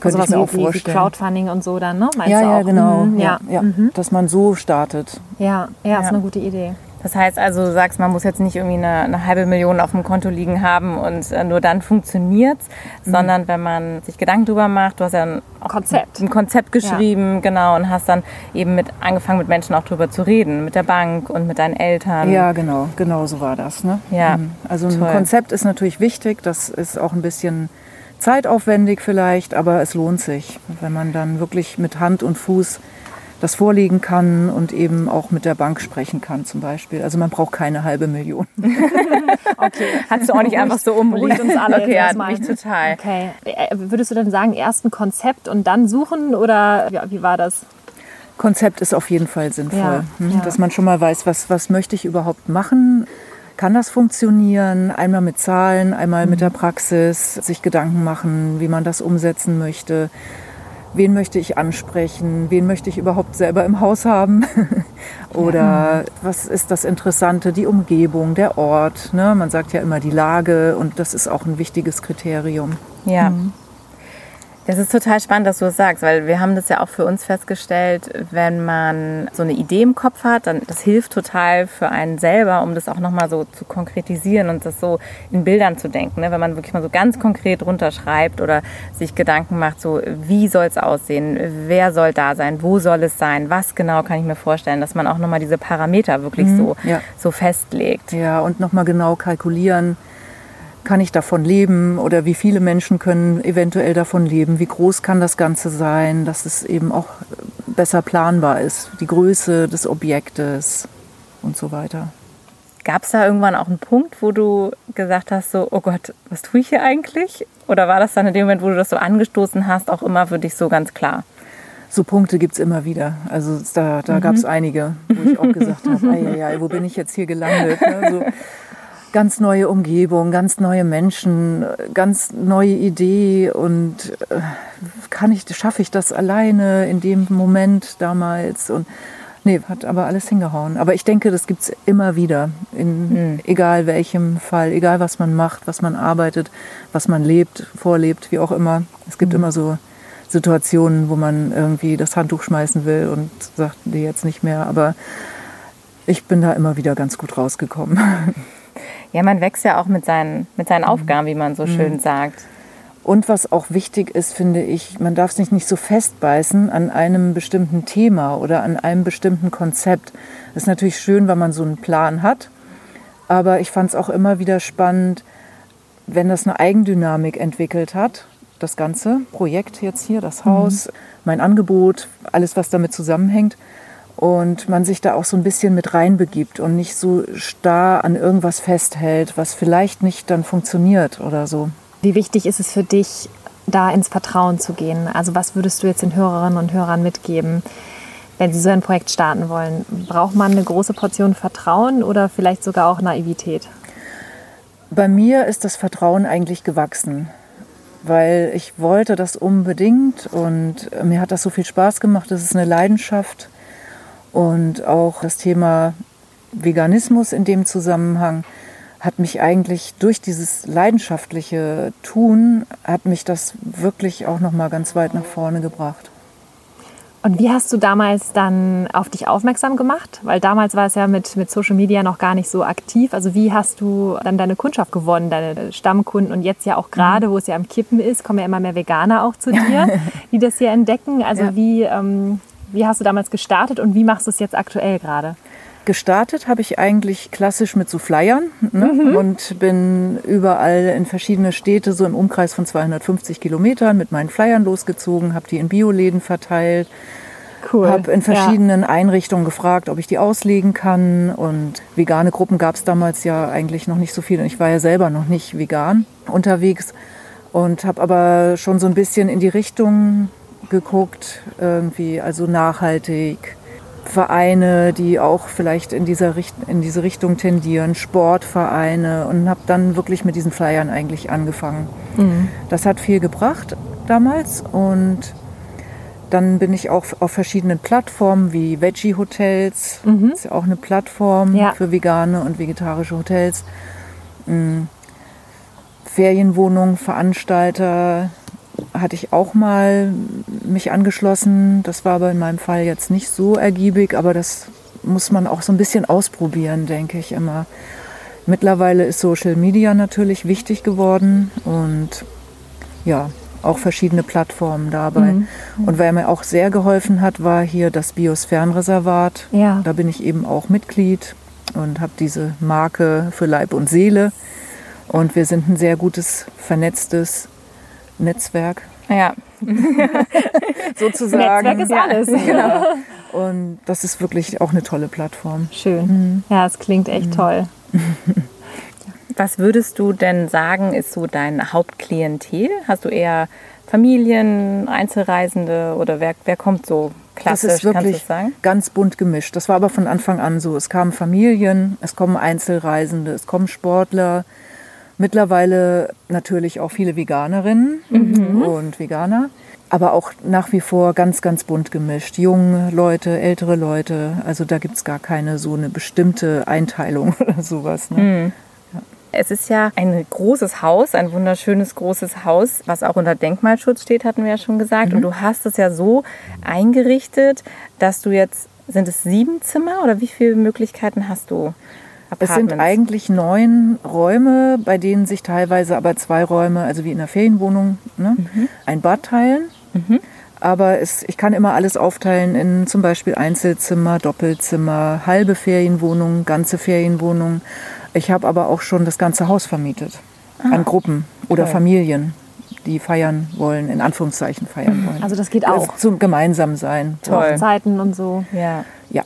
Könnte also ich mir auch wie, vorstellen. Wie Crowdfunding und so dann, ne? Meinst ja, ja, genau. Mhm, ja, ja. Mhm. Dass man so startet. Ja, ja, ja, ist eine gute Idee. Das heißt also, du sagst, man muss jetzt nicht irgendwie eine, eine halbe Million auf dem Konto liegen haben und äh, nur dann funktioniert's, mhm. sondern wenn man sich Gedanken drüber macht, du hast ja ein Konzept, ein Konzept geschrieben, ja. genau, und hast dann eben mit angefangen mit Menschen auch drüber zu reden, mit der Bank und mit deinen Eltern. Ja, genau, genau so war das. Ne? Ja, mhm. also ein toll. Konzept ist natürlich wichtig, das ist auch ein bisschen zeitaufwendig vielleicht, aber es lohnt sich, wenn man dann wirklich mit Hand und Fuß das vorlegen kann und eben auch mit der Bank sprechen kann zum Beispiel. Also man braucht keine halbe Million. okay, hast du auch nicht einfach so umruhig uns alle. Okay, ja, mich total. Okay, äh, würdest du dann sagen, erst ein Konzept und dann suchen oder ja, wie war das? Konzept ist auf jeden Fall sinnvoll, ja, hm? ja. dass man schon mal weiß, was, was möchte ich überhaupt machen. Kann das funktionieren? Einmal mit Zahlen, einmal mhm. mit der Praxis, sich Gedanken machen, wie man das umsetzen möchte wen möchte ich ansprechen, wen möchte ich überhaupt selber im Haus haben oder ja. was ist das Interessante, die Umgebung, der Ort. Ne? Man sagt ja immer die Lage und das ist auch ein wichtiges Kriterium. Ja. Mhm. Das ist total spannend, dass du das sagst, weil wir haben das ja auch für uns festgestellt, wenn man so eine Idee im Kopf hat, dann das hilft total für einen selber, um das auch nochmal so zu konkretisieren und das so in Bildern zu denken. Ne? Wenn man wirklich mal so ganz konkret runterschreibt oder sich Gedanken macht, so wie soll es aussehen, wer soll da sein, wo soll es sein, was genau kann ich mir vorstellen, dass man auch nochmal diese Parameter wirklich mhm, so, ja. so festlegt. Ja, und nochmal genau kalkulieren, kann ich davon leben oder wie viele Menschen können eventuell davon leben, wie groß kann das Ganze sein, dass es eben auch besser planbar ist, die Größe des Objektes und so weiter. Gab es da irgendwann auch einen Punkt, wo du gesagt hast, so, oh Gott, was tue ich hier eigentlich? Oder war das dann in dem Moment, wo du das so angestoßen hast, auch immer für dich so ganz klar? So Punkte gibt es immer wieder. Also da, da mhm. gab es einige, wo ich auch gesagt habe, wo bin ich jetzt hier gelandet? Ne? So, ganz neue Umgebung, ganz neue Menschen, ganz neue Idee und äh, kann ich, schaffe ich das alleine in dem Moment damals und nee, hat aber alles hingehauen. Aber ich denke, das gibt es immer wieder, in mhm. egal welchem Fall, egal was man macht, was man arbeitet, was man lebt, vorlebt, wie auch immer. Es gibt mhm. immer so Situationen, wo man irgendwie das Handtuch schmeißen will und sagt, nee, jetzt nicht mehr. Aber ich bin da immer wieder ganz gut rausgekommen. Ja, man wächst ja auch mit seinen, mit seinen mhm. Aufgaben, wie man so mhm. schön sagt. Und was auch wichtig ist, finde ich, man darf sich nicht so festbeißen an einem bestimmten Thema oder an einem bestimmten Konzept. Es ist natürlich schön, wenn man so einen Plan hat, aber ich fand es auch immer wieder spannend, wenn das eine Eigendynamik entwickelt hat, das ganze Projekt jetzt hier, das Haus, mhm. mein Angebot, alles, was damit zusammenhängt und man sich da auch so ein bisschen mit reinbegibt und nicht so starr an irgendwas festhält, was vielleicht nicht dann funktioniert oder so. Wie wichtig ist es für dich, da ins Vertrauen zu gehen? Also was würdest du jetzt den Hörerinnen und Hörern mitgeben, wenn sie so ein Projekt starten wollen? Braucht man eine große Portion Vertrauen oder vielleicht sogar auch Naivität? Bei mir ist das Vertrauen eigentlich gewachsen, weil ich wollte das unbedingt und mir hat das so viel Spaß gemacht. Das ist eine Leidenschaft und auch das Thema Veganismus in dem Zusammenhang hat mich eigentlich durch dieses leidenschaftliche Tun, hat mich das wirklich auch noch mal ganz weit nach vorne gebracht. Und wie hast du damals dann auf dich aufmerksam gemacht? Weil damals war es ja mit, mit Social Media noch gar nicht so aktiv. Also wie hast du dann deine Kundschaft gewonnen, deine Stammkunden? Und jetzt ja auch gerade, wo es ja am Kippen ist, kommen ja immer mehr Veganer auch zu dir, die das hier entdecken. Also ja. wie, ähm, wie hast du damals gestartet und wie machst du es jetzt aktuell gerade? Gestartet habe ich eigentlich klassisch mit so Flyern ne? mhm. und bin überall in verschiedene Städte, so im Umkreis von 250 Kilometern, mit meinen Flyern losgezogen, habe die in Bioläden verteilt. Cool. Habe in verschiedenen ja. Einrichtungen gefragt, ob ich die auslegen kann. Und vegane Gruppen gab es damals ja eigentlich noch nicht so viel. Und ich war ja selber noch nicht vegan unterwegs und habe aber schon so ein bisschen in die Richtung geguckt, irgendwie, also nachhaltig. Vereine, die auch vielleicht in, dieser Richt in diese Richtung tendieren, Sportvereine und habe dann wirklich mit diesen Flyern eigentlich angefangen. Mhm. Das hat viel gebracht damals und dann bin ich auch auf verschiedenen Plattformen wie Veggie Hotels, mhm. ist ja auch eine Plattform ja. für vegane und vegetarische Hotels. Mhm. Ferienwohnungen, Veranstalter, hatte ich auch mal mich angeschlossen. Das war aber in meinem Fall jetzt nicht so ergiebig, aber das muss man auch so ein bisschen ausprobieren, denke ich immer. Mittlerweile ist Social Media natürlich wichtig geworden und ja, auch verschiedene Plattformen dabei. Mhm. Und wer mir auch sehr geholfen hat, war hier das Biosphärenreservat. Ja. Da bin ich eben auch Mitglied und habe diese Marke für Leib und Seele. Und wir sind ein sehr gutes, vernetztes Netzwerk. Ja. Sozusagen. Netzwerk ist alles. Genau. Und das ist wirklich auch eine tolle Plattform. Schön. Mhm. Ja, es klingt echt mhm. toll. Was würdest du denn sagen, ist so dein Hauptklientel? Hast du eher Familien, Einzelreisende oder wer, wer kommt so klassisch? Das ist wirklich ganz bunt gemischt. Das war aber von Anfang an so. Es kamen Familien, es kommen Einzelreisende, es kommen Sportler, Mittlerweile natürlich auch viele Veganerinnen mhm. und Veganer, aber auch nach wie vor ganz, ganz bunt gemischt. Junge Leute, ältere Leute, also da gibt es gar keine so eine bestimmte Einteilung oder sowas. Ne? Mhm. Es ist ja ein großes Haus, ein wunderschönes großes Haus, was auch unter Denkmalschutz steht, hatten wir ja schon gesagt. Mhm. Und du hast es ja so eingerichtet, dass du jetzt, sind es sieben Zimmer oder wie viele Möglichkeiten hast du? Es sind eigentlich neun Räume, bei denen sich teilweise aber zwei Räume, also wie in einer Ferienwohnung, ne, mhm. ein Bad teilen. Mhm. Aber es, ich kann immer alles aufteilen in zum Beispiel Einzelzimmer, Doppelzimmer, halbe Ferienwohnung, ganze Ferienwohnung. Ich habe aber auch schon das ganze Haus vermietet ah, an Gruppen oder toll. Familien, die feiern wollen, in Anführungszeichen feiern wollen. Also das geht auch. Also zum gemeinsam sein. Toll. Zeiten und so. Ja. Ja,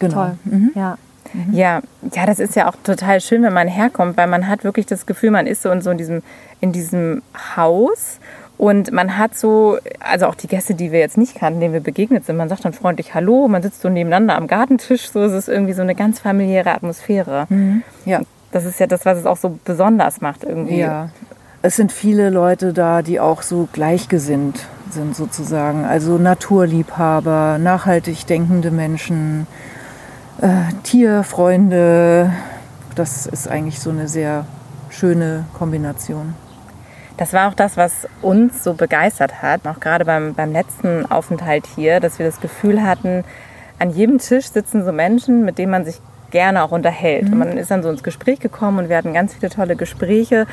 genau. Toll. Mhm. Ja. Mhm. Ja, ja, das ist ja auch total schön, wenn man herkommt, weil man hat wirklich das Gefühl, man ist so in so in diesem, in diesem Haus und man hat so, also auch die Gäste, die wir jetzt nicht kannten, denen wir begegnet sind, man sagt dann freundlich Hallo, man sitzt so nebeneinander am Gartentisch, so es ist irgendwie so eine ganz familiäre Atmosphäre. Mhm. Ja. Das ist ja das, was es auch so besonders macht irgendwie. Ja, es sind viele Leute da, die auch so gleichgesinnt sind sozusagen. Also Naturliebhaber, nachhaltig denkende Menschen, äh, Tierfreunde. Das ist eigentlich so eine sehr schöne Kombination. Das war auch das, was uns so begeistert hat, auch gerade beim, beim letzten Aufenthalt hier, dass wir das Gefühl hatten, an jedem Tisch sitzen so Menschen, mit denen man sich gerne auch unterhält. Mhm. Und man ist dann so ins Gespräch gekommen und wir hatten ganz viele tolle Gespräche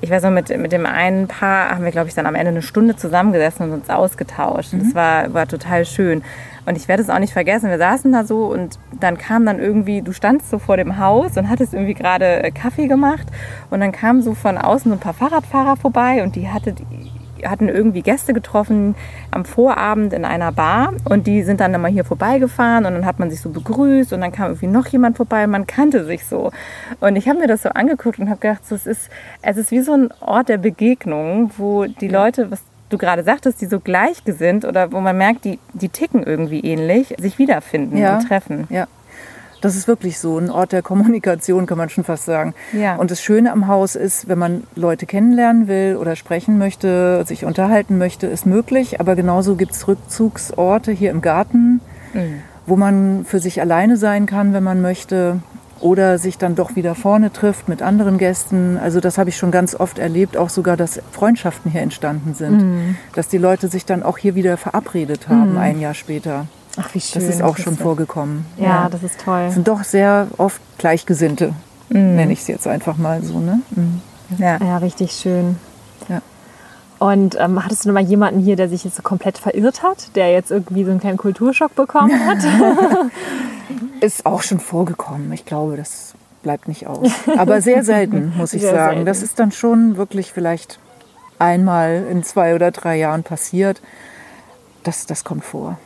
ich weiß noch, mit, mit dem einen Paar haben wir, glaube ich, dann am Ende eine Stunde zusammengesessen und uns ausgetauscht. Mhm. Das war, war total schön. Und ich werde es auch nicht vergessen. Wir saßen da so und dann kam dann irgendwie, du standst so vor dem Haus und hattest irgendwie gerade äh, Kaffee gemacht. Und dann kamen so von außen so ein paar Fahrradfahrer vorbei und die hatte hatten irgendwie Gäste getroffen am Vorabend in einer Bar und die sind dann immer hier vorbeigefahren und dann hat man sich so begrüßt und dann kam irgendwie noch jemand vorbei und man kannte sich so. Und ich habe mir das so angeguckt und habe gedacht, so, es, ist, es ist wie so ein Ort der Begegnung, wo die Leute, was du gerade sagtest, die so gleichgesinnt oder wo man merkt, die, die ticken irgendwie ähnlich, sich wiederfinden ja. und treffen. Ja. Das ist wirklich so ein Ort der Kommunikation, kann man schon fast sagen. Ja. Und das Schöne am Haus ist, wenn man Leute kennenlernen will oder sprechen möchte, sich unterhalten möchte, ist möglich. Aber genauso gibt es Rückzugsorte hier im Garten, mhm. wo man für sich alleine sein kann, wenn man möchte. Oder sich dann doch wieder vorne trifft mit anderen Gästen. Also das habe ich schon ganz oft erlebt, auch sogar, dass Freundschaften hier entstanden sind. Mhm. Dass die Leute sich dann auch hier wieder verabredet haben, mhm. ein Jahr später. Ach, wie schön. Das ist auch schon vorgekommen. Ja, ja, das ist toll. Es sind doch sehr oft Gleichgesinnte, mhm. nenne ich es jetzt einfach mal so. Ne? Mhm. Ja. ja, richtig schön. Und ähm, hattest du noch mal jemanden hier, der sich jetzt so komplett verirrt hat, der jetzt irgendwie so einen kleinen Kulturschock bekommen hat? ist auch schon vorgekommen. Ich glaube, das bleibt nicht aus. Aber sehr selten, muss ich sehr sagen. Selten. Das ist dann schon wirklich vielleicht einmal in zwei oder drei Jahren passiert. Das, das kommt vor.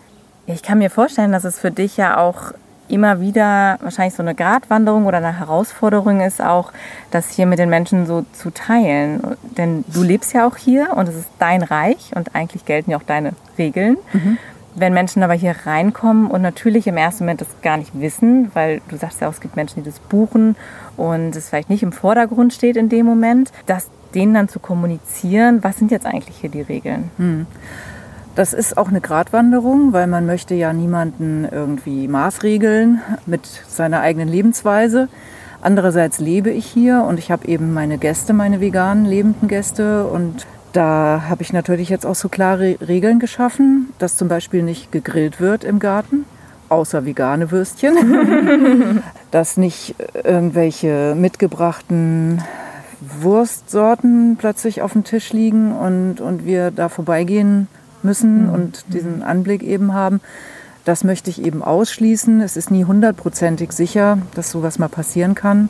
Ich kann mir vorstellen, dass es für dich ja auch immer wieder wahrscheinlich so eine Gratwanderung oder eine Herausforderung ist auch, das hier mit den Menschen so zu teilen. Denn du lebst ja auch hier und es ist dein Reich und eigentlich gelten ja auch deine Regeln. Mhm. Wenn Menschen aber hier reinkommen und natürlich im ersten Moment das gar nicht wissen, weil du sagst ja auch, es gibt Menschen, die das buchen und es vielleicht nicht im Vordergrund steht in dem Moment, dass denen dann zu kommunizieren, was sind jetzt eigentlich hier die Regeln? Mhm. Das ist auch eine Gratwanderung, weil man möchte ja niemanden irgendwie maßregeln mit seiner eigenen Lebensweise. Andererseits lebe ich hier und ich habe eben meine Gäste, meine veganen lebenden Gäste und da habe ich natürlich jetzt auch so klare Regeln geschaffen, dass zum Beispiel nicht gegrillt wird im Garten, außer vegane Würstchen, dass nicht irgendwelche mitgebrachten Wurstsorten plötzlich auf dem Tisch liegen und, und wir da vorbeigehen müssen mhm. und diesen Anblick eben haben. Das möchte ich eben ausschließen. Es ist nie hundertprozentig sicher, dass sowas mal passieren kann.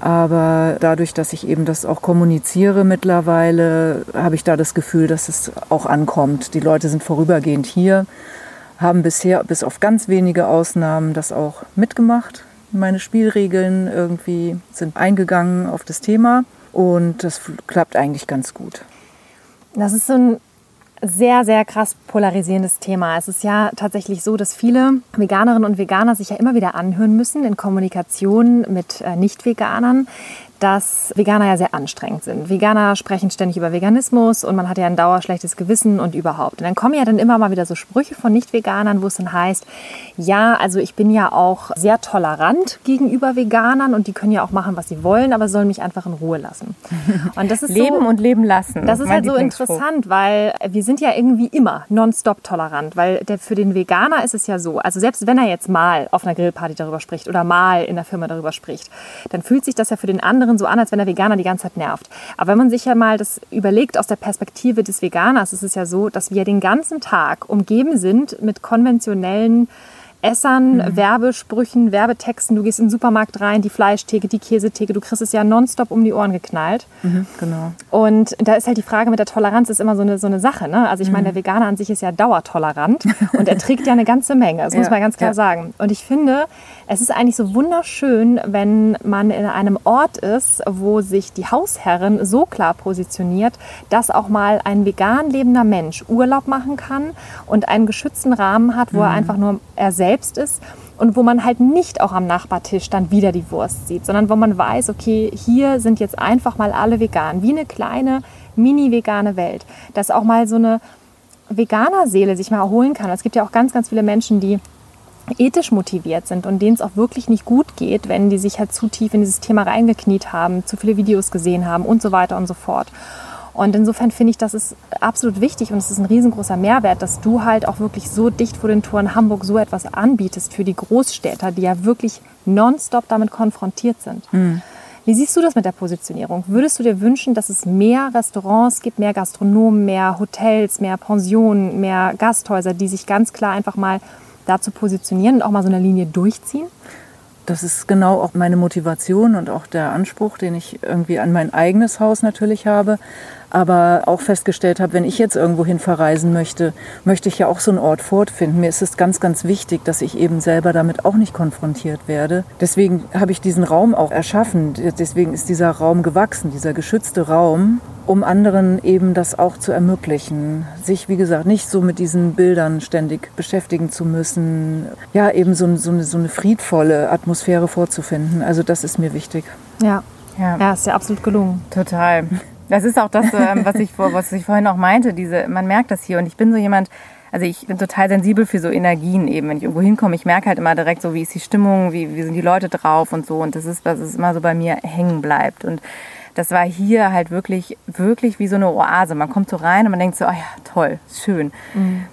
Aber dadurch, dass ich eben das auch kommuniziere mittlerweile, habe ich da das Gefühl, dass es auch ankommt. Die Leute sind vorübergehend hier, haben bisher bis auf ganz wenige Ausnahmen das auch mitgemacht. Meine Spielregeln irgendwie sind eingegangen auf das Thema und das klappt eigentlich ganz gut. Das ist so ein sehr, sehr krass polarisierendes Thema. Es ist ja tatsächlich so, dass viele Veganerinnen und Veganer sich ja immer wieder anhören müssen in Kommunikation mit äh, Nicht-Veganern, dass Veganer ja sehr anstrengend sind. Veganer sprechen ständig über Veganismus und man hat ja ein dauerschlechtes Gewissen und überhaupt. Und dann kommen ja dann immer mal wieder so Sprüche von Nicht-Veganern, wo es dann heißt, ja, also ich bin ja auch sehr tolerant gegenüber Veganern und die können ja auch machen, was sie wollen, aber sollen mich einfach in Ruhe lassen. Und das ist leben so, und leben lassen. Das ist halt so interessant, weil wir sind ja irgendwie immer nonstop tolerant, weil der, für den Veganer ist es ja so, also selbst wenn er jetzt mal auf einer Grillparty darüber spricht oder mal in der Firma darüber spricht, dann fühlt sich das ja für den anderen anderen so an, als wenn der Veganer die ganze Zeit nervt. Aber wenn man sich ja mal das überlegt aus der Perspektive des Veganers, ist es ja so, dass wir den ganzen Tag umgeben sind mit konventionellen Essern, mhm. Werbesprüchen, Werbetexten. Du gehst in den Supermarkt rein, die Fleischtheke, die Käsetheke, du kriegst es ja nonstop um die Ohren geknallt. Mhm, genau. Und da ist halt die Frage mit der Toleranz ist immer so eine, so eine Sache. Ne? Also ich meine, der mhm. Veganer an sich ist ja dauertolerant und er trägt ja eine ganze Menge. Das ja, muss man ganz klar ja. sagen. Und ich finde, es ist eigentlich so wunderschön, wenn man in einem Ort ist, wo sich die Hausherrin so klar positioniert, dass auch mal ein vegan lebender Mensch Urlaub machen kann und einen geschützten Rahmen hat, wo mhm. er einfach nur er selbst ist und wo man halt nicht auch am Nachbartisch dann wieder die Wurst sieht, sondern wo man weiß, okay, hier sind jetzt einfach mal alle vegan, wie eine kleine mini-vegane Welt, dass auch mal so eine Veganer-Seele sich mal erholen kann. Es gibt ja auch ganz, ganz viele Menschen, die ethisch motiviert sind und denen es auch wirklich nicht gut geht, wenn die sich halt zu tief in dieses Thema reingekniet haben, zu viele Videos gesehen haben und so weiter und so fort. Und insofern finde ich, das ist absolut wichtig und es ist ein riesengroßer Mehrwert, dass du halt auch wirklich so dicht vor den Toren Hamburg so etwas anbietest für die Großstädter, die ja wirklich nonstop damit konfrontiert sind. Mhm. Wie siehst du das mit der Positionierung? Würdest du dir wünschen, dass es mehr Restaurants gibt, mehr Gastronomen, mehr Hotels, mehr Pensionen, mehr Gasthäuser, die sich ganz klar einfach mal dazu positionieren und auch mal so eine Linie durchziehen? Das ist genau auch meine Motivation und auch der Anspruch, den ich irgendwie an mein eigenes Haus natürlich habe aber auch festgestellt habe, wenn ich jetzt irgendwohin verreisen möchte, möchte ich ja auch so einen Ort fortfinden. Mir ist es ganz, ganz wichtig, dass ich eben selber damit auch nicht konfrontiert werde. Deswegen habe ich diesen Raum auch erschaffen. Deswegen ist dieser Raum gewachsen, dieser geschützte Raum, um anderen eben das auch zu ermöglichen, sich, wie gesagt, nicht so mit diesen Bildern ständig beschäftigen zu müssen, ja, eben so, so, eine, so eine friedvolle Atmosphäre vorzufinden. Also das ist mir wichtig. Ja, ja, ja ist ja absolut gelungen. Total. Das ist auch das, ähm, was, ich was ich vorhin auch meinte. Diese, man merkt das hier und ich bin so jemand, also ich bin total sensibel für so Energien eben. Wenn ich irgendwo hinkomme, ich merke halt immer direkt so, wie ist die Stimmung, wie, wie sind die Leute drauf und so. Und das ist, was ist immer so bei mir hängen bleibt. Und das war hier halt wirklich, wirklich wie so eine Oase. Man kommt so rein und man denkt so, oh ja, toll, schön. Mhm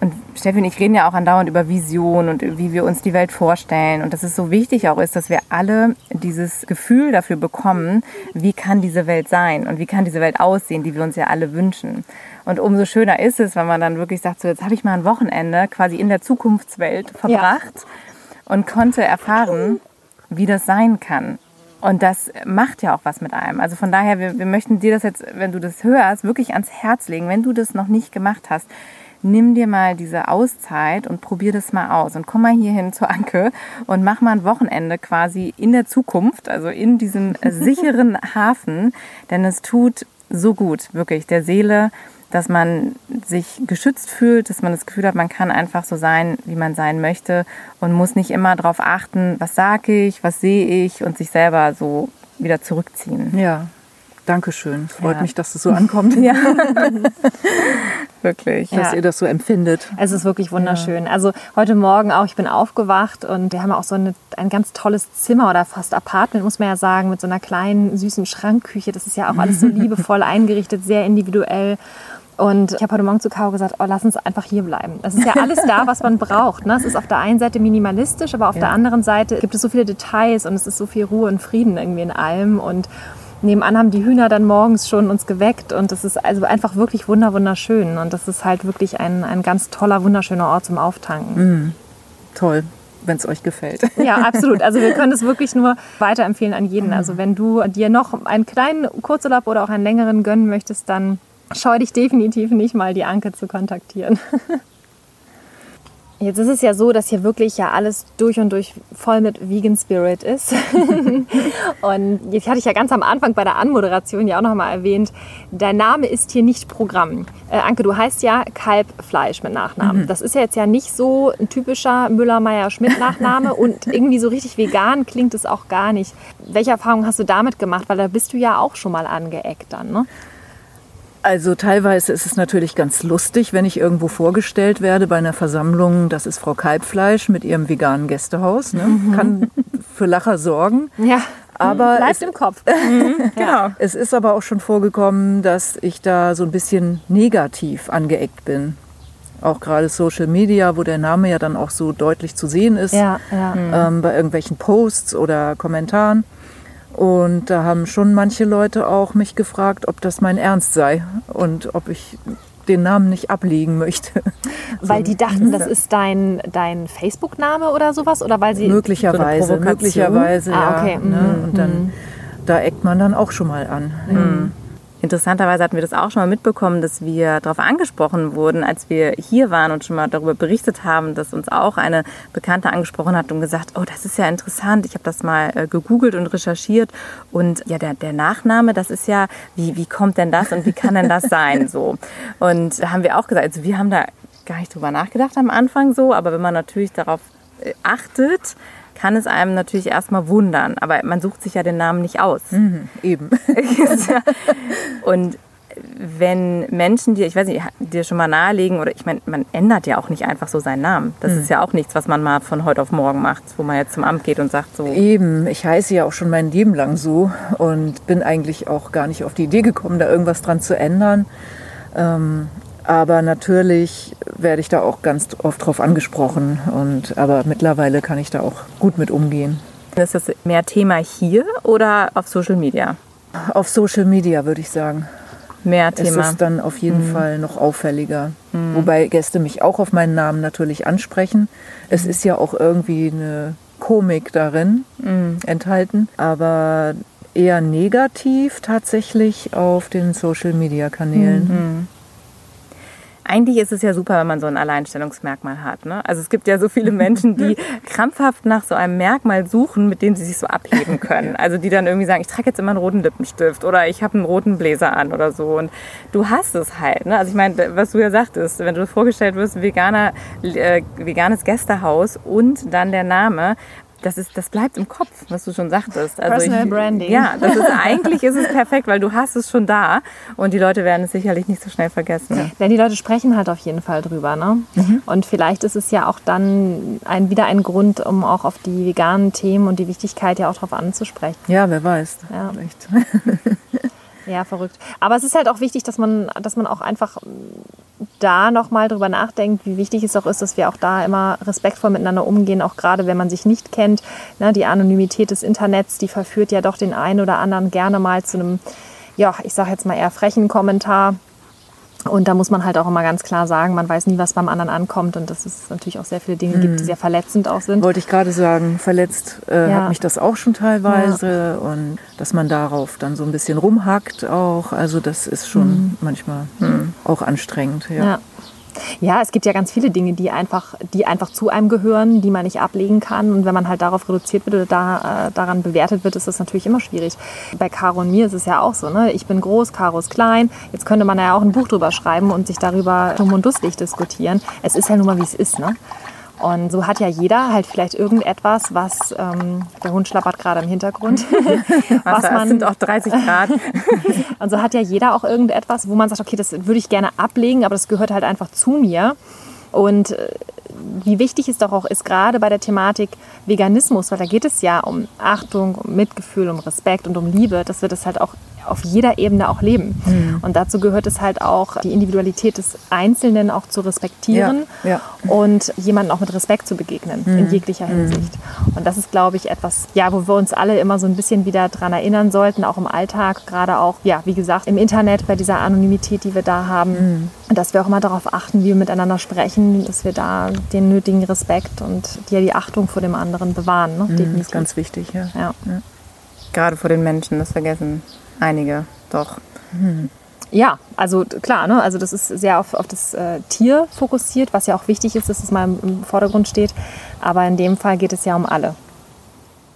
und Steffi und ich reden ja auch andauernd über Vision und wie wir uns die Welt vorstellen. Und dass es so wichtig auch ist, dass wir alle dieses Gefühl dafür bekommen, wie kann diese Welt sein und wie kann diese Welt aussehen, die wir uns ja alle wünschen. Und umso schöner ist es, wenn man dann wirklich sagt, so jetzt habe ich mal ein Wochenende quasi in der Zukunftswelt verbracht ja. und konnte erfahren, wie das sein kann. Und das macht ja auch was mit einem. Also von daher, wir, wir möchten dir das jetzt, wenn du das hörst, wirklich ans Herz legen, wenn du das noch nicht gemacht hast nimm dir mal diese Auszeit und probier das mal aus. Und komm mal hierhin zur Anke und mach mal ein Wochenende quasi in der Zukunft, also in diesem sicheren Hafen. Denn es tut so gut, wirklich, der Seele, dass man sich geschützt fühlt, dass man das Gefühl hat, man kann einfach so sein, wie man sein möchte und muss nicht immer darauf achten, was sage ich, was sehe ich und sich selber so wieder zurückziehen. Ja, Dankeschön. Freut ja. mich, dass es so ankommt. Ja. wirklich. Dass ja. ihr das so empfindet. Es ist wirklich wunderschön. Ja. Also heute Morgen auch, ich bin aufgewacht und wir haben auch so eine, ein ganz tolles Zimmer oder fast Apartment, muss man ja sagen, mit so einer kleinen, süßen Schrankküche. Das ist ja auch alles so liebevoll eingerichtet, sehr individuell. Und ich habe heute Morgen zu Caro gesagt, oh, lass uns einfach hier bleiben. Es ist ja alles da, was man braucht. Ne? Es ist auf der einen Seite minimalistisch, aber auf ja. der anderen Seite gibt es so viele Details und es ist so viel Ruhe und Frieden irgendwie in allem. Und nebenan haben die Hühner dann morgens schon uns geweckt und das ist also einfach wirklich wunder wunderschön und das ist halt wirklich ein, ein ganz toller, wunderschöner Ort zum Auftanken. Mm, toll wenn es euch gefällt. Ja, absolut. Also wir können es wirklich nur weiterempfehlen an jeden. Also wenn du dir noch einen kleinen Kurzurlaub oder auch einen längeren gönnen möchtest, dann scheu dich definitiv nicht mal, die Anke zu kontaktieren. Jetzt ist es ja so, dass hier wirklich ja alles durch und durch voll mit Vegan Spirit ist. und jetzt hatte ich ja ganz am Anfang bei der Anmoderation ja auch noch mal erwähnt, dein Name ist hier nicht Programm. Äh, Anke, du heißt ja Kalbfleisch mit Nachnamen. Mhm. Das ist ja jetzt ja nicht so ein typischer Müller-Meyer-Schmidt-Nachname und irgendwie so richtig vegan klingt es auch gar nicht. Welche Erfahrungen hast du damit gemacht? Weil da bist du ja auch schon mal angeeckt dann, ne? Also teilweise ist es natürlich ganz lustig, wenn ich irgendwo vorgestellt werde bei einer Versammlung, das ist Frau Kalbfleisch mit ihrem veganen Gästehaus. Ne? Mhm. Kann für Lacher sorgen. Ja. Aber Bleibt es, im Kopf. Mhm, genau. Es ist aber auch schon vorgekommen, dass ich da so ein bisschen negativ angeeckt bin. Auch gerade Social Media, wo der Name ja dann auch so deutlich zu sehen ist. Ja, ja. Ähm, bei irgendwelchen Posts oder Kommentaren. Und da haben schon manche Leute auch mich gefragt, ob das mein Ernst sei und ob ich den Namen nicht ablegen möchte. Weil die dachten, das ist dein, dein Facebook-Name oder sowas? Oder weil sie möglicherweise, so möglicherweise, ah, okay. ja. Ne? Mhm, und dann, mhm. da eckt man dann auch schon mal an. Mhm. Interessanterweise hatten wir das auch schon mal mitbekommen, dass wir darauf angesprochen wurden, als wir hier waren und schon mal darüber berichtet haben, dass uns auch eine Bekannte angesprochen hat und gesagt, oh, das ist ja interessant. Ich habe das mal äh, gegoogelt und recherchiert und ja, der, der Nachname, das ist ja, wie, wie kommt denn das und wie kann denn das sein so? Und da haben wir auch gesagt, also wir haben da gar nicht drüber nachgedacht am Anfang so, aber wenn man natürlich darauf achtet, kann es einem natürlich erstmal wundern. Aber man sucht sich ja den Namen nicht aus. Mhm, eben. Und wenn Menschen dir, ich weiß nicht, dir schon mal nahelegen, oder ich meine, man ändert ja auch nicht einfach so seinen Namen. Das Mhm. ist ja auch nichts, was man mal von heute auf morgen macht, wo man jetzt zum Amt geht und sagt so, Eben, ich heiße ja auch schon mein Leben lang so und bin eigentlich auch gar nicht auf die Idee gekommen, da irgendwas dran zu ändern. Ähm, aber natürlich werde ich da auch ganz oft drauf angesprochen. Und, aber mittlerweile kann ich da auch gut mit umgehen. ist das mehr Thema hier oder auf Social Media? Auf Social Media würde ich sagen, Mehr ist Thema. es dann auf jeden Fall noch auffälliger. Wobei Gäste mich auch auf meinen Namen natürlich ansprechen. Es ist ja auch irgendwie eine Komik darin enthalten, aber eher negativ tatsächlich auf den Social Media Kanälen. Eigentlich ist es ja super, wenn man so ein Alleinstellungsmerkmal hat. Ne? Also es gibt ja so viele Menschen, die krampfhaft nach so einem Merkmal suchen, mit dem sie sich so abheben können. Also die dann irgendwie sagen, ich trage jetzt immer einen roten Lippenstift oder ich habe einen roten Bläser an oder so. Und du hast es halt. Ne? Also ich meine, was du ja sagtest, wenn du vorgestellt wirst, veganer, äh, veganes Gästehaus und dann der Name, das, ist, das bleibt im Kopf, was du schon sagtest. Also Personal ich, Branding. Ja, das ist, eigentlich ist es perfekt, weil du hast es schon da und die Leute werden es sicherlich nicht so schnell vergessen. Ja, die Leute sprechen halt auf jeden Fall drüber. Ne? Und vielleicht ist es ja auch dann ein, wieder ein Grund, um auch auf die veganen Themen und die Wichtigkeit ja auch darauf anzusprechen. Ja, wer weiß. Ja. Vielleicht. Ja, verrückt. Aber es ist halt auch wichtig, dass man, dass man auch einfach da nochmal drüber nachdenkt, wie wichtig es auch ist, dass wir auch da immer respektvoll miteinander umgehen, auch gerade wenn man sich nicht kennt. Ne, die Anonymität des Internets, die verführt ja doch den einen oder anderen gerne mal zu einem, ja, ich sage jetzt mal eher frechen Kommentar. Und da muss man halt auch immer ganz klar sagen, man weiß nie, was beim anderen ankommt und dass es natürlich auch sehr viele Dinge gibt, die sehr verletzend auch sind. Wollte ich gerade sagen, verletzt äh, Ja. hat mich das auch schon teilweise und dass man darauf dann so ein bisschen rumhackt auch. Also das ist schon manchmal auch anstrengend. Ja. Ja. Ja, es gibt ja ganz viele Dinge, die einfach, die einfach zu einem gehören, die man nicht ablegen kann. Und wenn man halt darauf reduziert wird oder da, äh, daran bewertet wird, ist das natürlich immer schwierig. Bei Caro und mir ist es ja auch so. Ne? Ich bin groß, Caro ist klein. Jetzt könnte man ja auch ein Buch drüber schreiben und sich darüber dumm und dusselig diskutieren. Es ist ja nun mal, wie es ist. Ne? Und so hat ja jeder halt vielleicht irgendetwas, was ähm, der Hund schlappert gerade im Hintergrund, was man sind auch 30 Grad. und so hat ja jeder auch irgendetwas, wo man sagt, okay, das würde ich gerne ablegen, aber das gehört halt einfach zu mir. Und äh, wie wichtig es doch auch ist, gerade bei der Thematik Veganismus, weil da geht es ja um Achtung, um Mitgefühl, um Respekt und um Liebe, dass wir das halt auch auf jeder Ebene auch leben. Und dazu gehört es halt auch, die Individualität des Einzelnen auch zu respektieren Ja, ja. und jemanden auch mit Respekt zu begegnen, in jeglicher Hinsicht. Und das ist, glaube ich, etwas, ja, wo wir uns alle immer so ein bisschen wieder dran erinnern sollten, auch im Alltag, gerade auch, ja, wie gesagt, im Internet, bei dieser Anonymität, die wir da haben, dass wir auch immer darauf achten, wie wir miteinander sprechen, dass wir da den nötigen Respekt und die, die Achtung vor dem anderen bewahren. Ne? Das Definitiv. ist ganz wichtig, ja. ja. Gerade vor den Menschen, das vergessen einige doch. Ja, also klar, ne? also das ist sehr auf, auf das äh, Tier fokussiert, was ja auch wichtig ist, dass es mal im, im Vordergrund steht. Aber in dem Fall geht es ja um alle.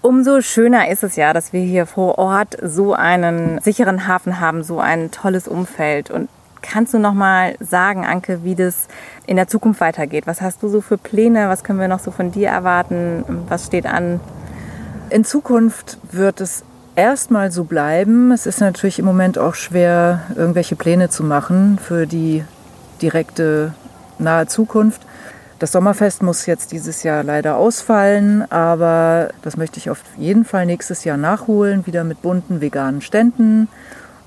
Umso schöner ist es ja, dass wir hier vor Ort so einen sicheren Hafen haben, so ein tolles Umfeld. Und kannst du noch mal sagen, Anke, wie das in der Zukunft weitergeht? Was hast du so für Pläne? Was können wir noch so von dir erwarten? Was steht an? In Zukunft wird es erstmal so bleiben. Es ist natürlich im Moment auch schwer, irgendwelche Pläne zu machen für die direkte nahe Zukunft. Das Sommerfest muss jetzt dieses Jahr leider ausfallen, aber das möchte ich auf jeden Fall nächstes Jahr nachholen, wieder mit bunten veganen Ständen.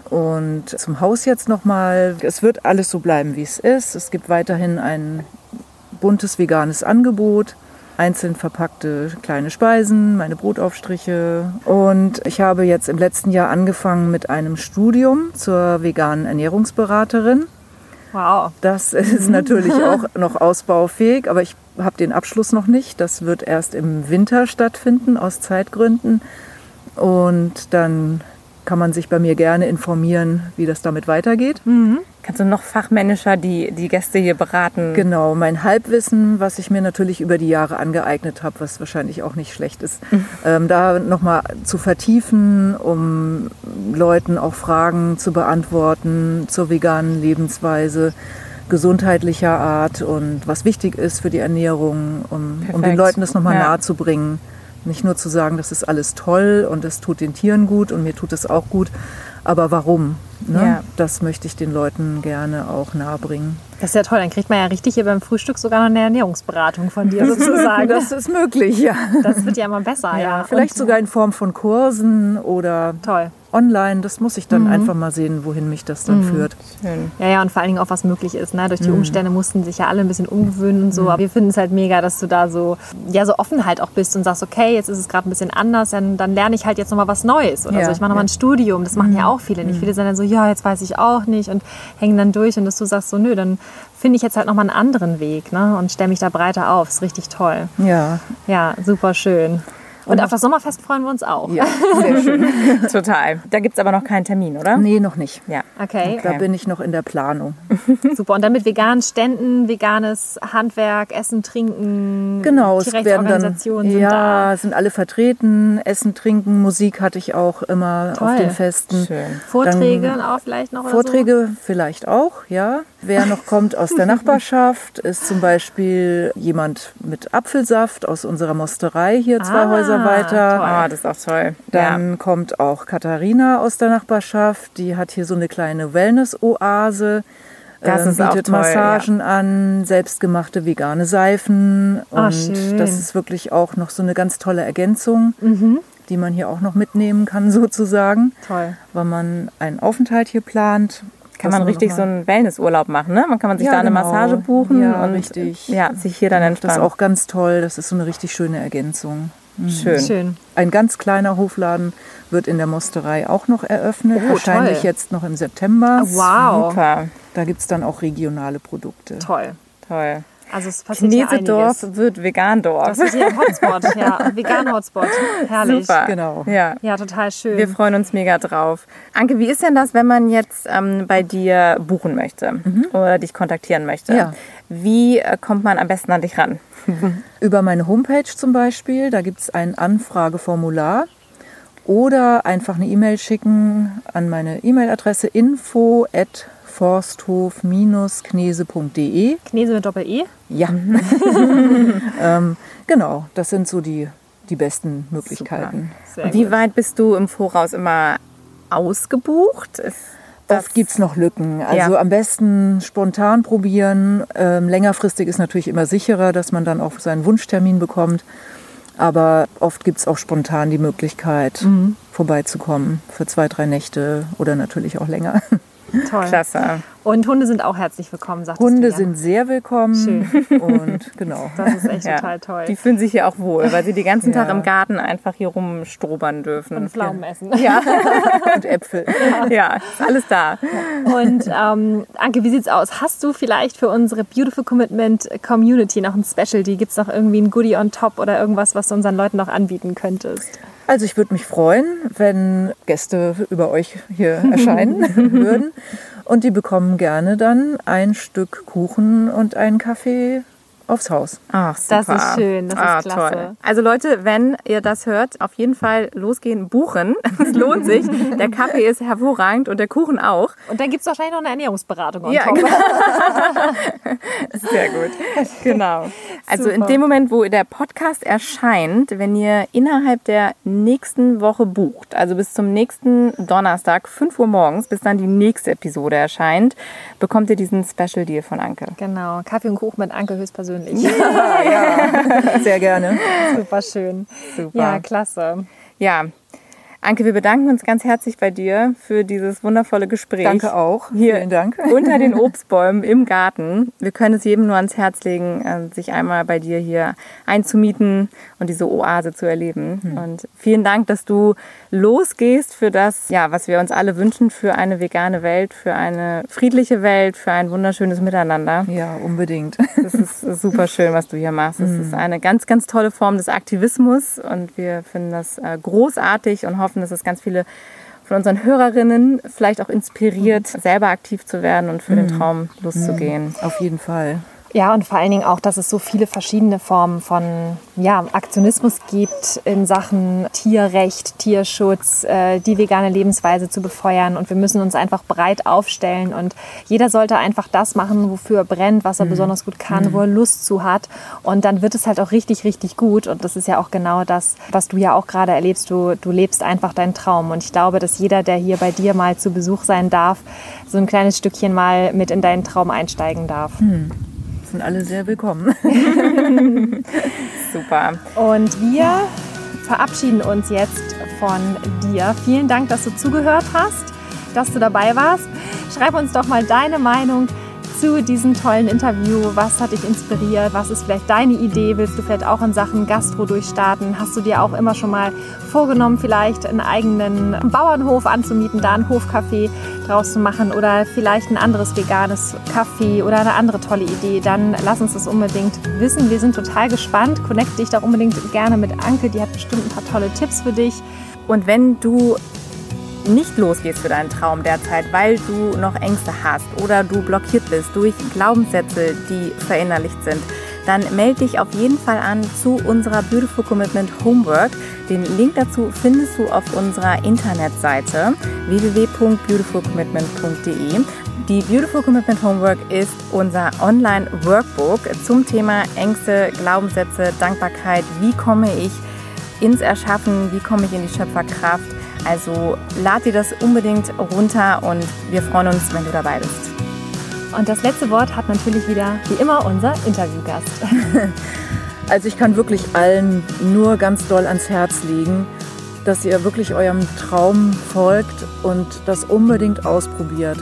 Und zum Haus jetzt nochmal, es wird alles so bleiben, wie es ist. Es gibt weiterhin ein buntes veganes Angebot, einzeln verpackte kleine Speisen, meine Brotaufstriche. Und ich habe jetzt im letzten Jahr angefangen mit einem Studium zur veganen Ernährungsberaterin. Wow. Das ist natürlich auch noch ausbaufähig, aber ich habe den Abschluss noch nicht. Das wird erst im Winter stattfinden, aus Zeitgründen. Und dann kann man sich bei mir gerne informieren, wie das damit weitergeht. Kannst du noch fachmännischer die, die Gäste hier beraten? Genau, mein Halbwissen, was ich mir natürlich über die Jahre angeeignet habe, was wahrscheinlich auch nicht schlecht ist, ähm, da nochmal zu vertiefen, um Leuten auch Fragen zu beantworten zur veganen Lebensweise. gesundheitlicher Art und was wichtig ist für die Ernährung, um, um den. Leuten das nochmal Ja. nahe zu bringen. Nicht nur zu sagen, das ist alles toll und das tut den Tieren gut und mir tut es auch gut, aber warum? Ne? Ja. Das möchte ich den Leuten gerne auch nahebringen. Das ist ja toll, dann kriegt man ja richtig hier beim Frühstück sogar noch eine Ernährungsberatung von dir sozusagen. Das ist möglich, ja. Das wird ja immer besser, ja. Vielleicht Und- sogar in Form von Kursen oder Toll. Online. Das muss ich dann einfach mal sehen, wohin mich das dann führt. Schön. Ja, ja, und vor allen Dingen auch, was möglich ist. Ne? Durch die Umstände mussten sich ja alle ein bisschen umgewöhnen und so. Aber wir finden es halt mega, dass du da so, ja, so offen halt auch bist und sagst, okay, jetzt ist es gerade ein bisschen anders, dann, dann lerne ich halt jetzt nochmal was Neues oder Ja, so. Ich mache nochmal ja. ein Studium. Das machen ja auch viele nicht. Viele sind dann so, ja, jetzt weiß ich auch nicht und hängen dann durch. Und dass du sagst so, nö, dann finde ich jetzt halt nochmal einen anderen Weg ne? und stelle mich da breiter auf. Ist richtig toll. Ja, Ja, super schön. Und auf das Sommerfest freuen wir uns auch. ja, sehr schön. Total. Da gibt es aber noch keinen Termin, oder? Nee, noch nicht. Ja. Okay, Da bin ich noch in der Planung. super. Und dann mit veganen Ständen, veganes Handwerk, Essen, Trinken, Genau, es werden dann sind da. ja, sind alle vertreten. Essen, Trinken, Musik hatte ich auch immer Toll. auf den Festen. Schön. Vorträge auch vielleicht noch oder Vorträge vielleicht auch, ja. Wer noch kommt aus der Nachbarschaft, ist zum Beispiel jemand mit Apfelsaft aus unserer Mosterei hier zwei Ah, Häuser weiter. toll. Ah, das ist auch toll. Dann kommt auch Katharina aus der Nachbarschaft. Die hat hier so eine kleine Wellness-Oase. Das ähm, ist bietet toll, Massagen an, selbstgemachte vegane Seifen. Ah, Und schön. das ist wirklich auch noch so eine ganz tolle Ergänzung, Mhm. die man hier auch noch mitnehmen kann, sozusagen. Toll. Weil man einen Aufenthalt hier plant. Kann Das man richtig so einen Wellnessurlaub machen, ne? Man kann man sich Ja, da eine genau. Massage buchen Ja, und richtig. ja, sich hier dann Das entspannen. ist auch ganz toll. Das ist so eine richtig schöne Ergänzung. schön. Schön. Ein ganz kleiner Hofladen wird in der Mosterei auch noch eröffnet. Oh, wahrscheinlich toll. jetzt noch im September. Wow. Super, Da gibt es dann auch regionale Produkte. Toll. toll. Also es passiert ja Chinesedorf einiges. wird Vegandorf. Das ist hier ein Hotspot, ja. Vegan-Hotspot. Herrlich. Super. Genau. Ja. Ja, total schön. Wir freuen uns mega drauf. Anke, wie ist denn das, wenn man jetzt ähm, bei dir buchen möchte oder dich kontaktieren möchte? Ja. Wie äh, kommt man am besten an dich ran? Über meine Homepage zum Beispiel, da gibt es ein Anfrageformular. Oder einfach eine E-Mail schicken an meine E-Mail-Adresse info at forsthof-knese.de. Knese mit Doppel-E. Ja. ähm, genau, das sind so die, die besten Möglichkeiten. Wie gut. weit bist du im Voraus immer ausgebucht? Ist Oft gibt es noch Lücken. Also Ja. am besten spontan probieren. Ähm, längerfristig ist natürlich immer sicherer, dass man dann auch seinen Wunschtermin bekommt. Aber oft gibt es auch spontan die Möglichkeit, Mhm. vorbeizukommen für zwei, drei Nächte oder natürlich auch länger. Toll. Klasse. Und Hunde sind auch herzlich willkommen, sagst Hunde du ja. sind sehr willkommen. Und genau. Das ist echt Ja. total toll. Die fühlen sich hier auch wohl, weil sie den ganzen Tag im Garten einfach hier rumstrobern dürfen. und Pflaumen essen. Ja, Und Äpfel. ja, ist alles da. Und ähm, Anke, wie sieht's aus? Hast du vielleicht für unsere Beautiful Commitment Community noch ein Specialty? Gibt es noch irgendwie ein Goodie on top oder irgendwas, was du unseren Leuten noch anbieten könntest? Also ich würde mich freuen, wenn Gäste über euch hier erscheinen würden. Und die bekommen gerne dann ein Stück Kuchen und einen Kaffee aufs Haus. Ach, super. Das ist schön, das ist ah, klasse. Toll. Also Leute, wenn ihr das hört, auf jeden Fall losgehen, buchen. Es lohnt sich. Der Kaffee ist hervorragend und der Kuchen auch. Und dann gibt es wahrscheinlich noch eine Ernährungsberatung Ja, genau. Sehr gut. Genau. Also in Super. dem Moment, wo der Podcast erscheint, wenn ihr innerhalb der nächsten Woche bucht, also bis zum nächsten Donnerstag, 5 Uhr morgens, bis dann die nächste Episode erscheint, bekommt ihr diesen Special Deal von Anke. Genau, Kaffee und Kuchen mit Anke höchstpersönlich. Sehr gerne. Super schön. Super. Ja, klasse. Ja, Anke, wir bedanken uns ganz herzlich bei dir für dieses wundervolle Gespräch. Danke auch. Hier Vielen Dank. unter den Obstbäumen im Garten. Wir können es jedem nur ans Herz legen, äh, sich einmal bei dir hier einzumieten und diese Oase zu erleben. Hm. Und vielen Dank, dass du losgehst für das, ja, was wir uns alle wünschen, für eine vegane Welt, für eine friedliche Welt, für ein wunderschönes Miteinander. Ja, unbedingt. Das ist super schön, was du hier machst. Es Hm. ist eine ganz, ganz tolle Form des Aktivismus und wir finden das äh, großartig und hoffen, dass es ganz viele von unseren Hörerinnen vielleicht auch inspiriert, Hm. selber aktiv zu werden und für den Traum loszugehen. Auf jeden Fall. Ja, und vor allen Dingen auch, dass es so viele verschiedene Formen von ja, Aktionismus gibt in Sachen Tierrecht, Tierschutz, äh, die vegane Lebensweise zu befeuern. Und wir müssen uns einfach breit aufstellen. Und jeder sollte einfach das machen, wofür er brennt, was er mhm. besonders gut kann, mhm. wo er Lust zu hat. Und dann wird es halt auch richtig, richtig gut. Und das ist ja auch genau das, was du ja auch gerade erlebst. Du, du lebst einfach deinen Traum. Und ich glaube, dass jeder, der hier bei dir mal zu Besuch sein darf, so ein kleines Stückchen mal mit in deinen Traum einsteigen darf. Mhm sind alle sehr willkommen. Super. Und wir verabschieden uns jetzt von dir. Vielen Dank, dass du zugehört hast, dass du dabei warst. Schreib uns doch mal deine Meinung zu diesem tollen Interview. Was hat dich inspiriert? Was ist vielleicht deine Idee? Willst du vielleicht auch in Sachen Gastro durchstarten? Hast du dir auch immer schon mal vorgenommen, vielleicht einen eigenen Bauernhof anzumieten, da ein Hofcafé draus zu machen oder vielleicht ein anderes veganes Café oder eine andere tolle Idee? Dann lass uns das unbedingt wissen. Wir sind total gespannt. Connect dich doch unbedingt gerne mit Anke. Die hat bestimmt ein paar tolle Tipps für dich. Und wenn du nicht losgehst für deinen Traum derzeit, weil du noch Ängste hast oder du blockiert bist durch Glaubenssätze, die verinnerlicht sind, dann melde dich auf jeden Fall an zu unserer Beautiful Commitment Homework. Den Link dazu findest du auf unserer Internetseite www.beautifulcommitment.de. Die Beautiful Commitment Homework ist unser Online-Workbook zum Thema Ängste, Glaubenssätze, Dankbarkeit. Wie komme ich ins Erschaffen? Wie komme ich in die Schöpferkraft? Also lad dir das unbedingt runter und wir freuen uns, wenn du dabei bist. Und das letzte Wort hat natürlich wieder, wie immer, unser Interviewgast. Also ich kann wirklich allen nur ganz doll ans Herz legen, dass ihr wirklich eurem Traum folgt und das unbedingt ausprobiert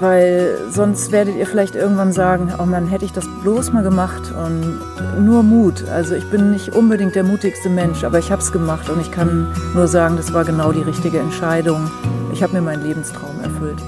weil sonst werdet ihr vielleicht irgendwann sagen, oh Mann, hätte ich das bloß mal gemacht und nur Mut. Also ich bin nicht unbedingt der mutigste Mensch, aber ich habe es gemacht und ich kann nur sagen, das war genau die richtige Entscheidung. Ich habe mir meinen Lebenstraum erfüllt.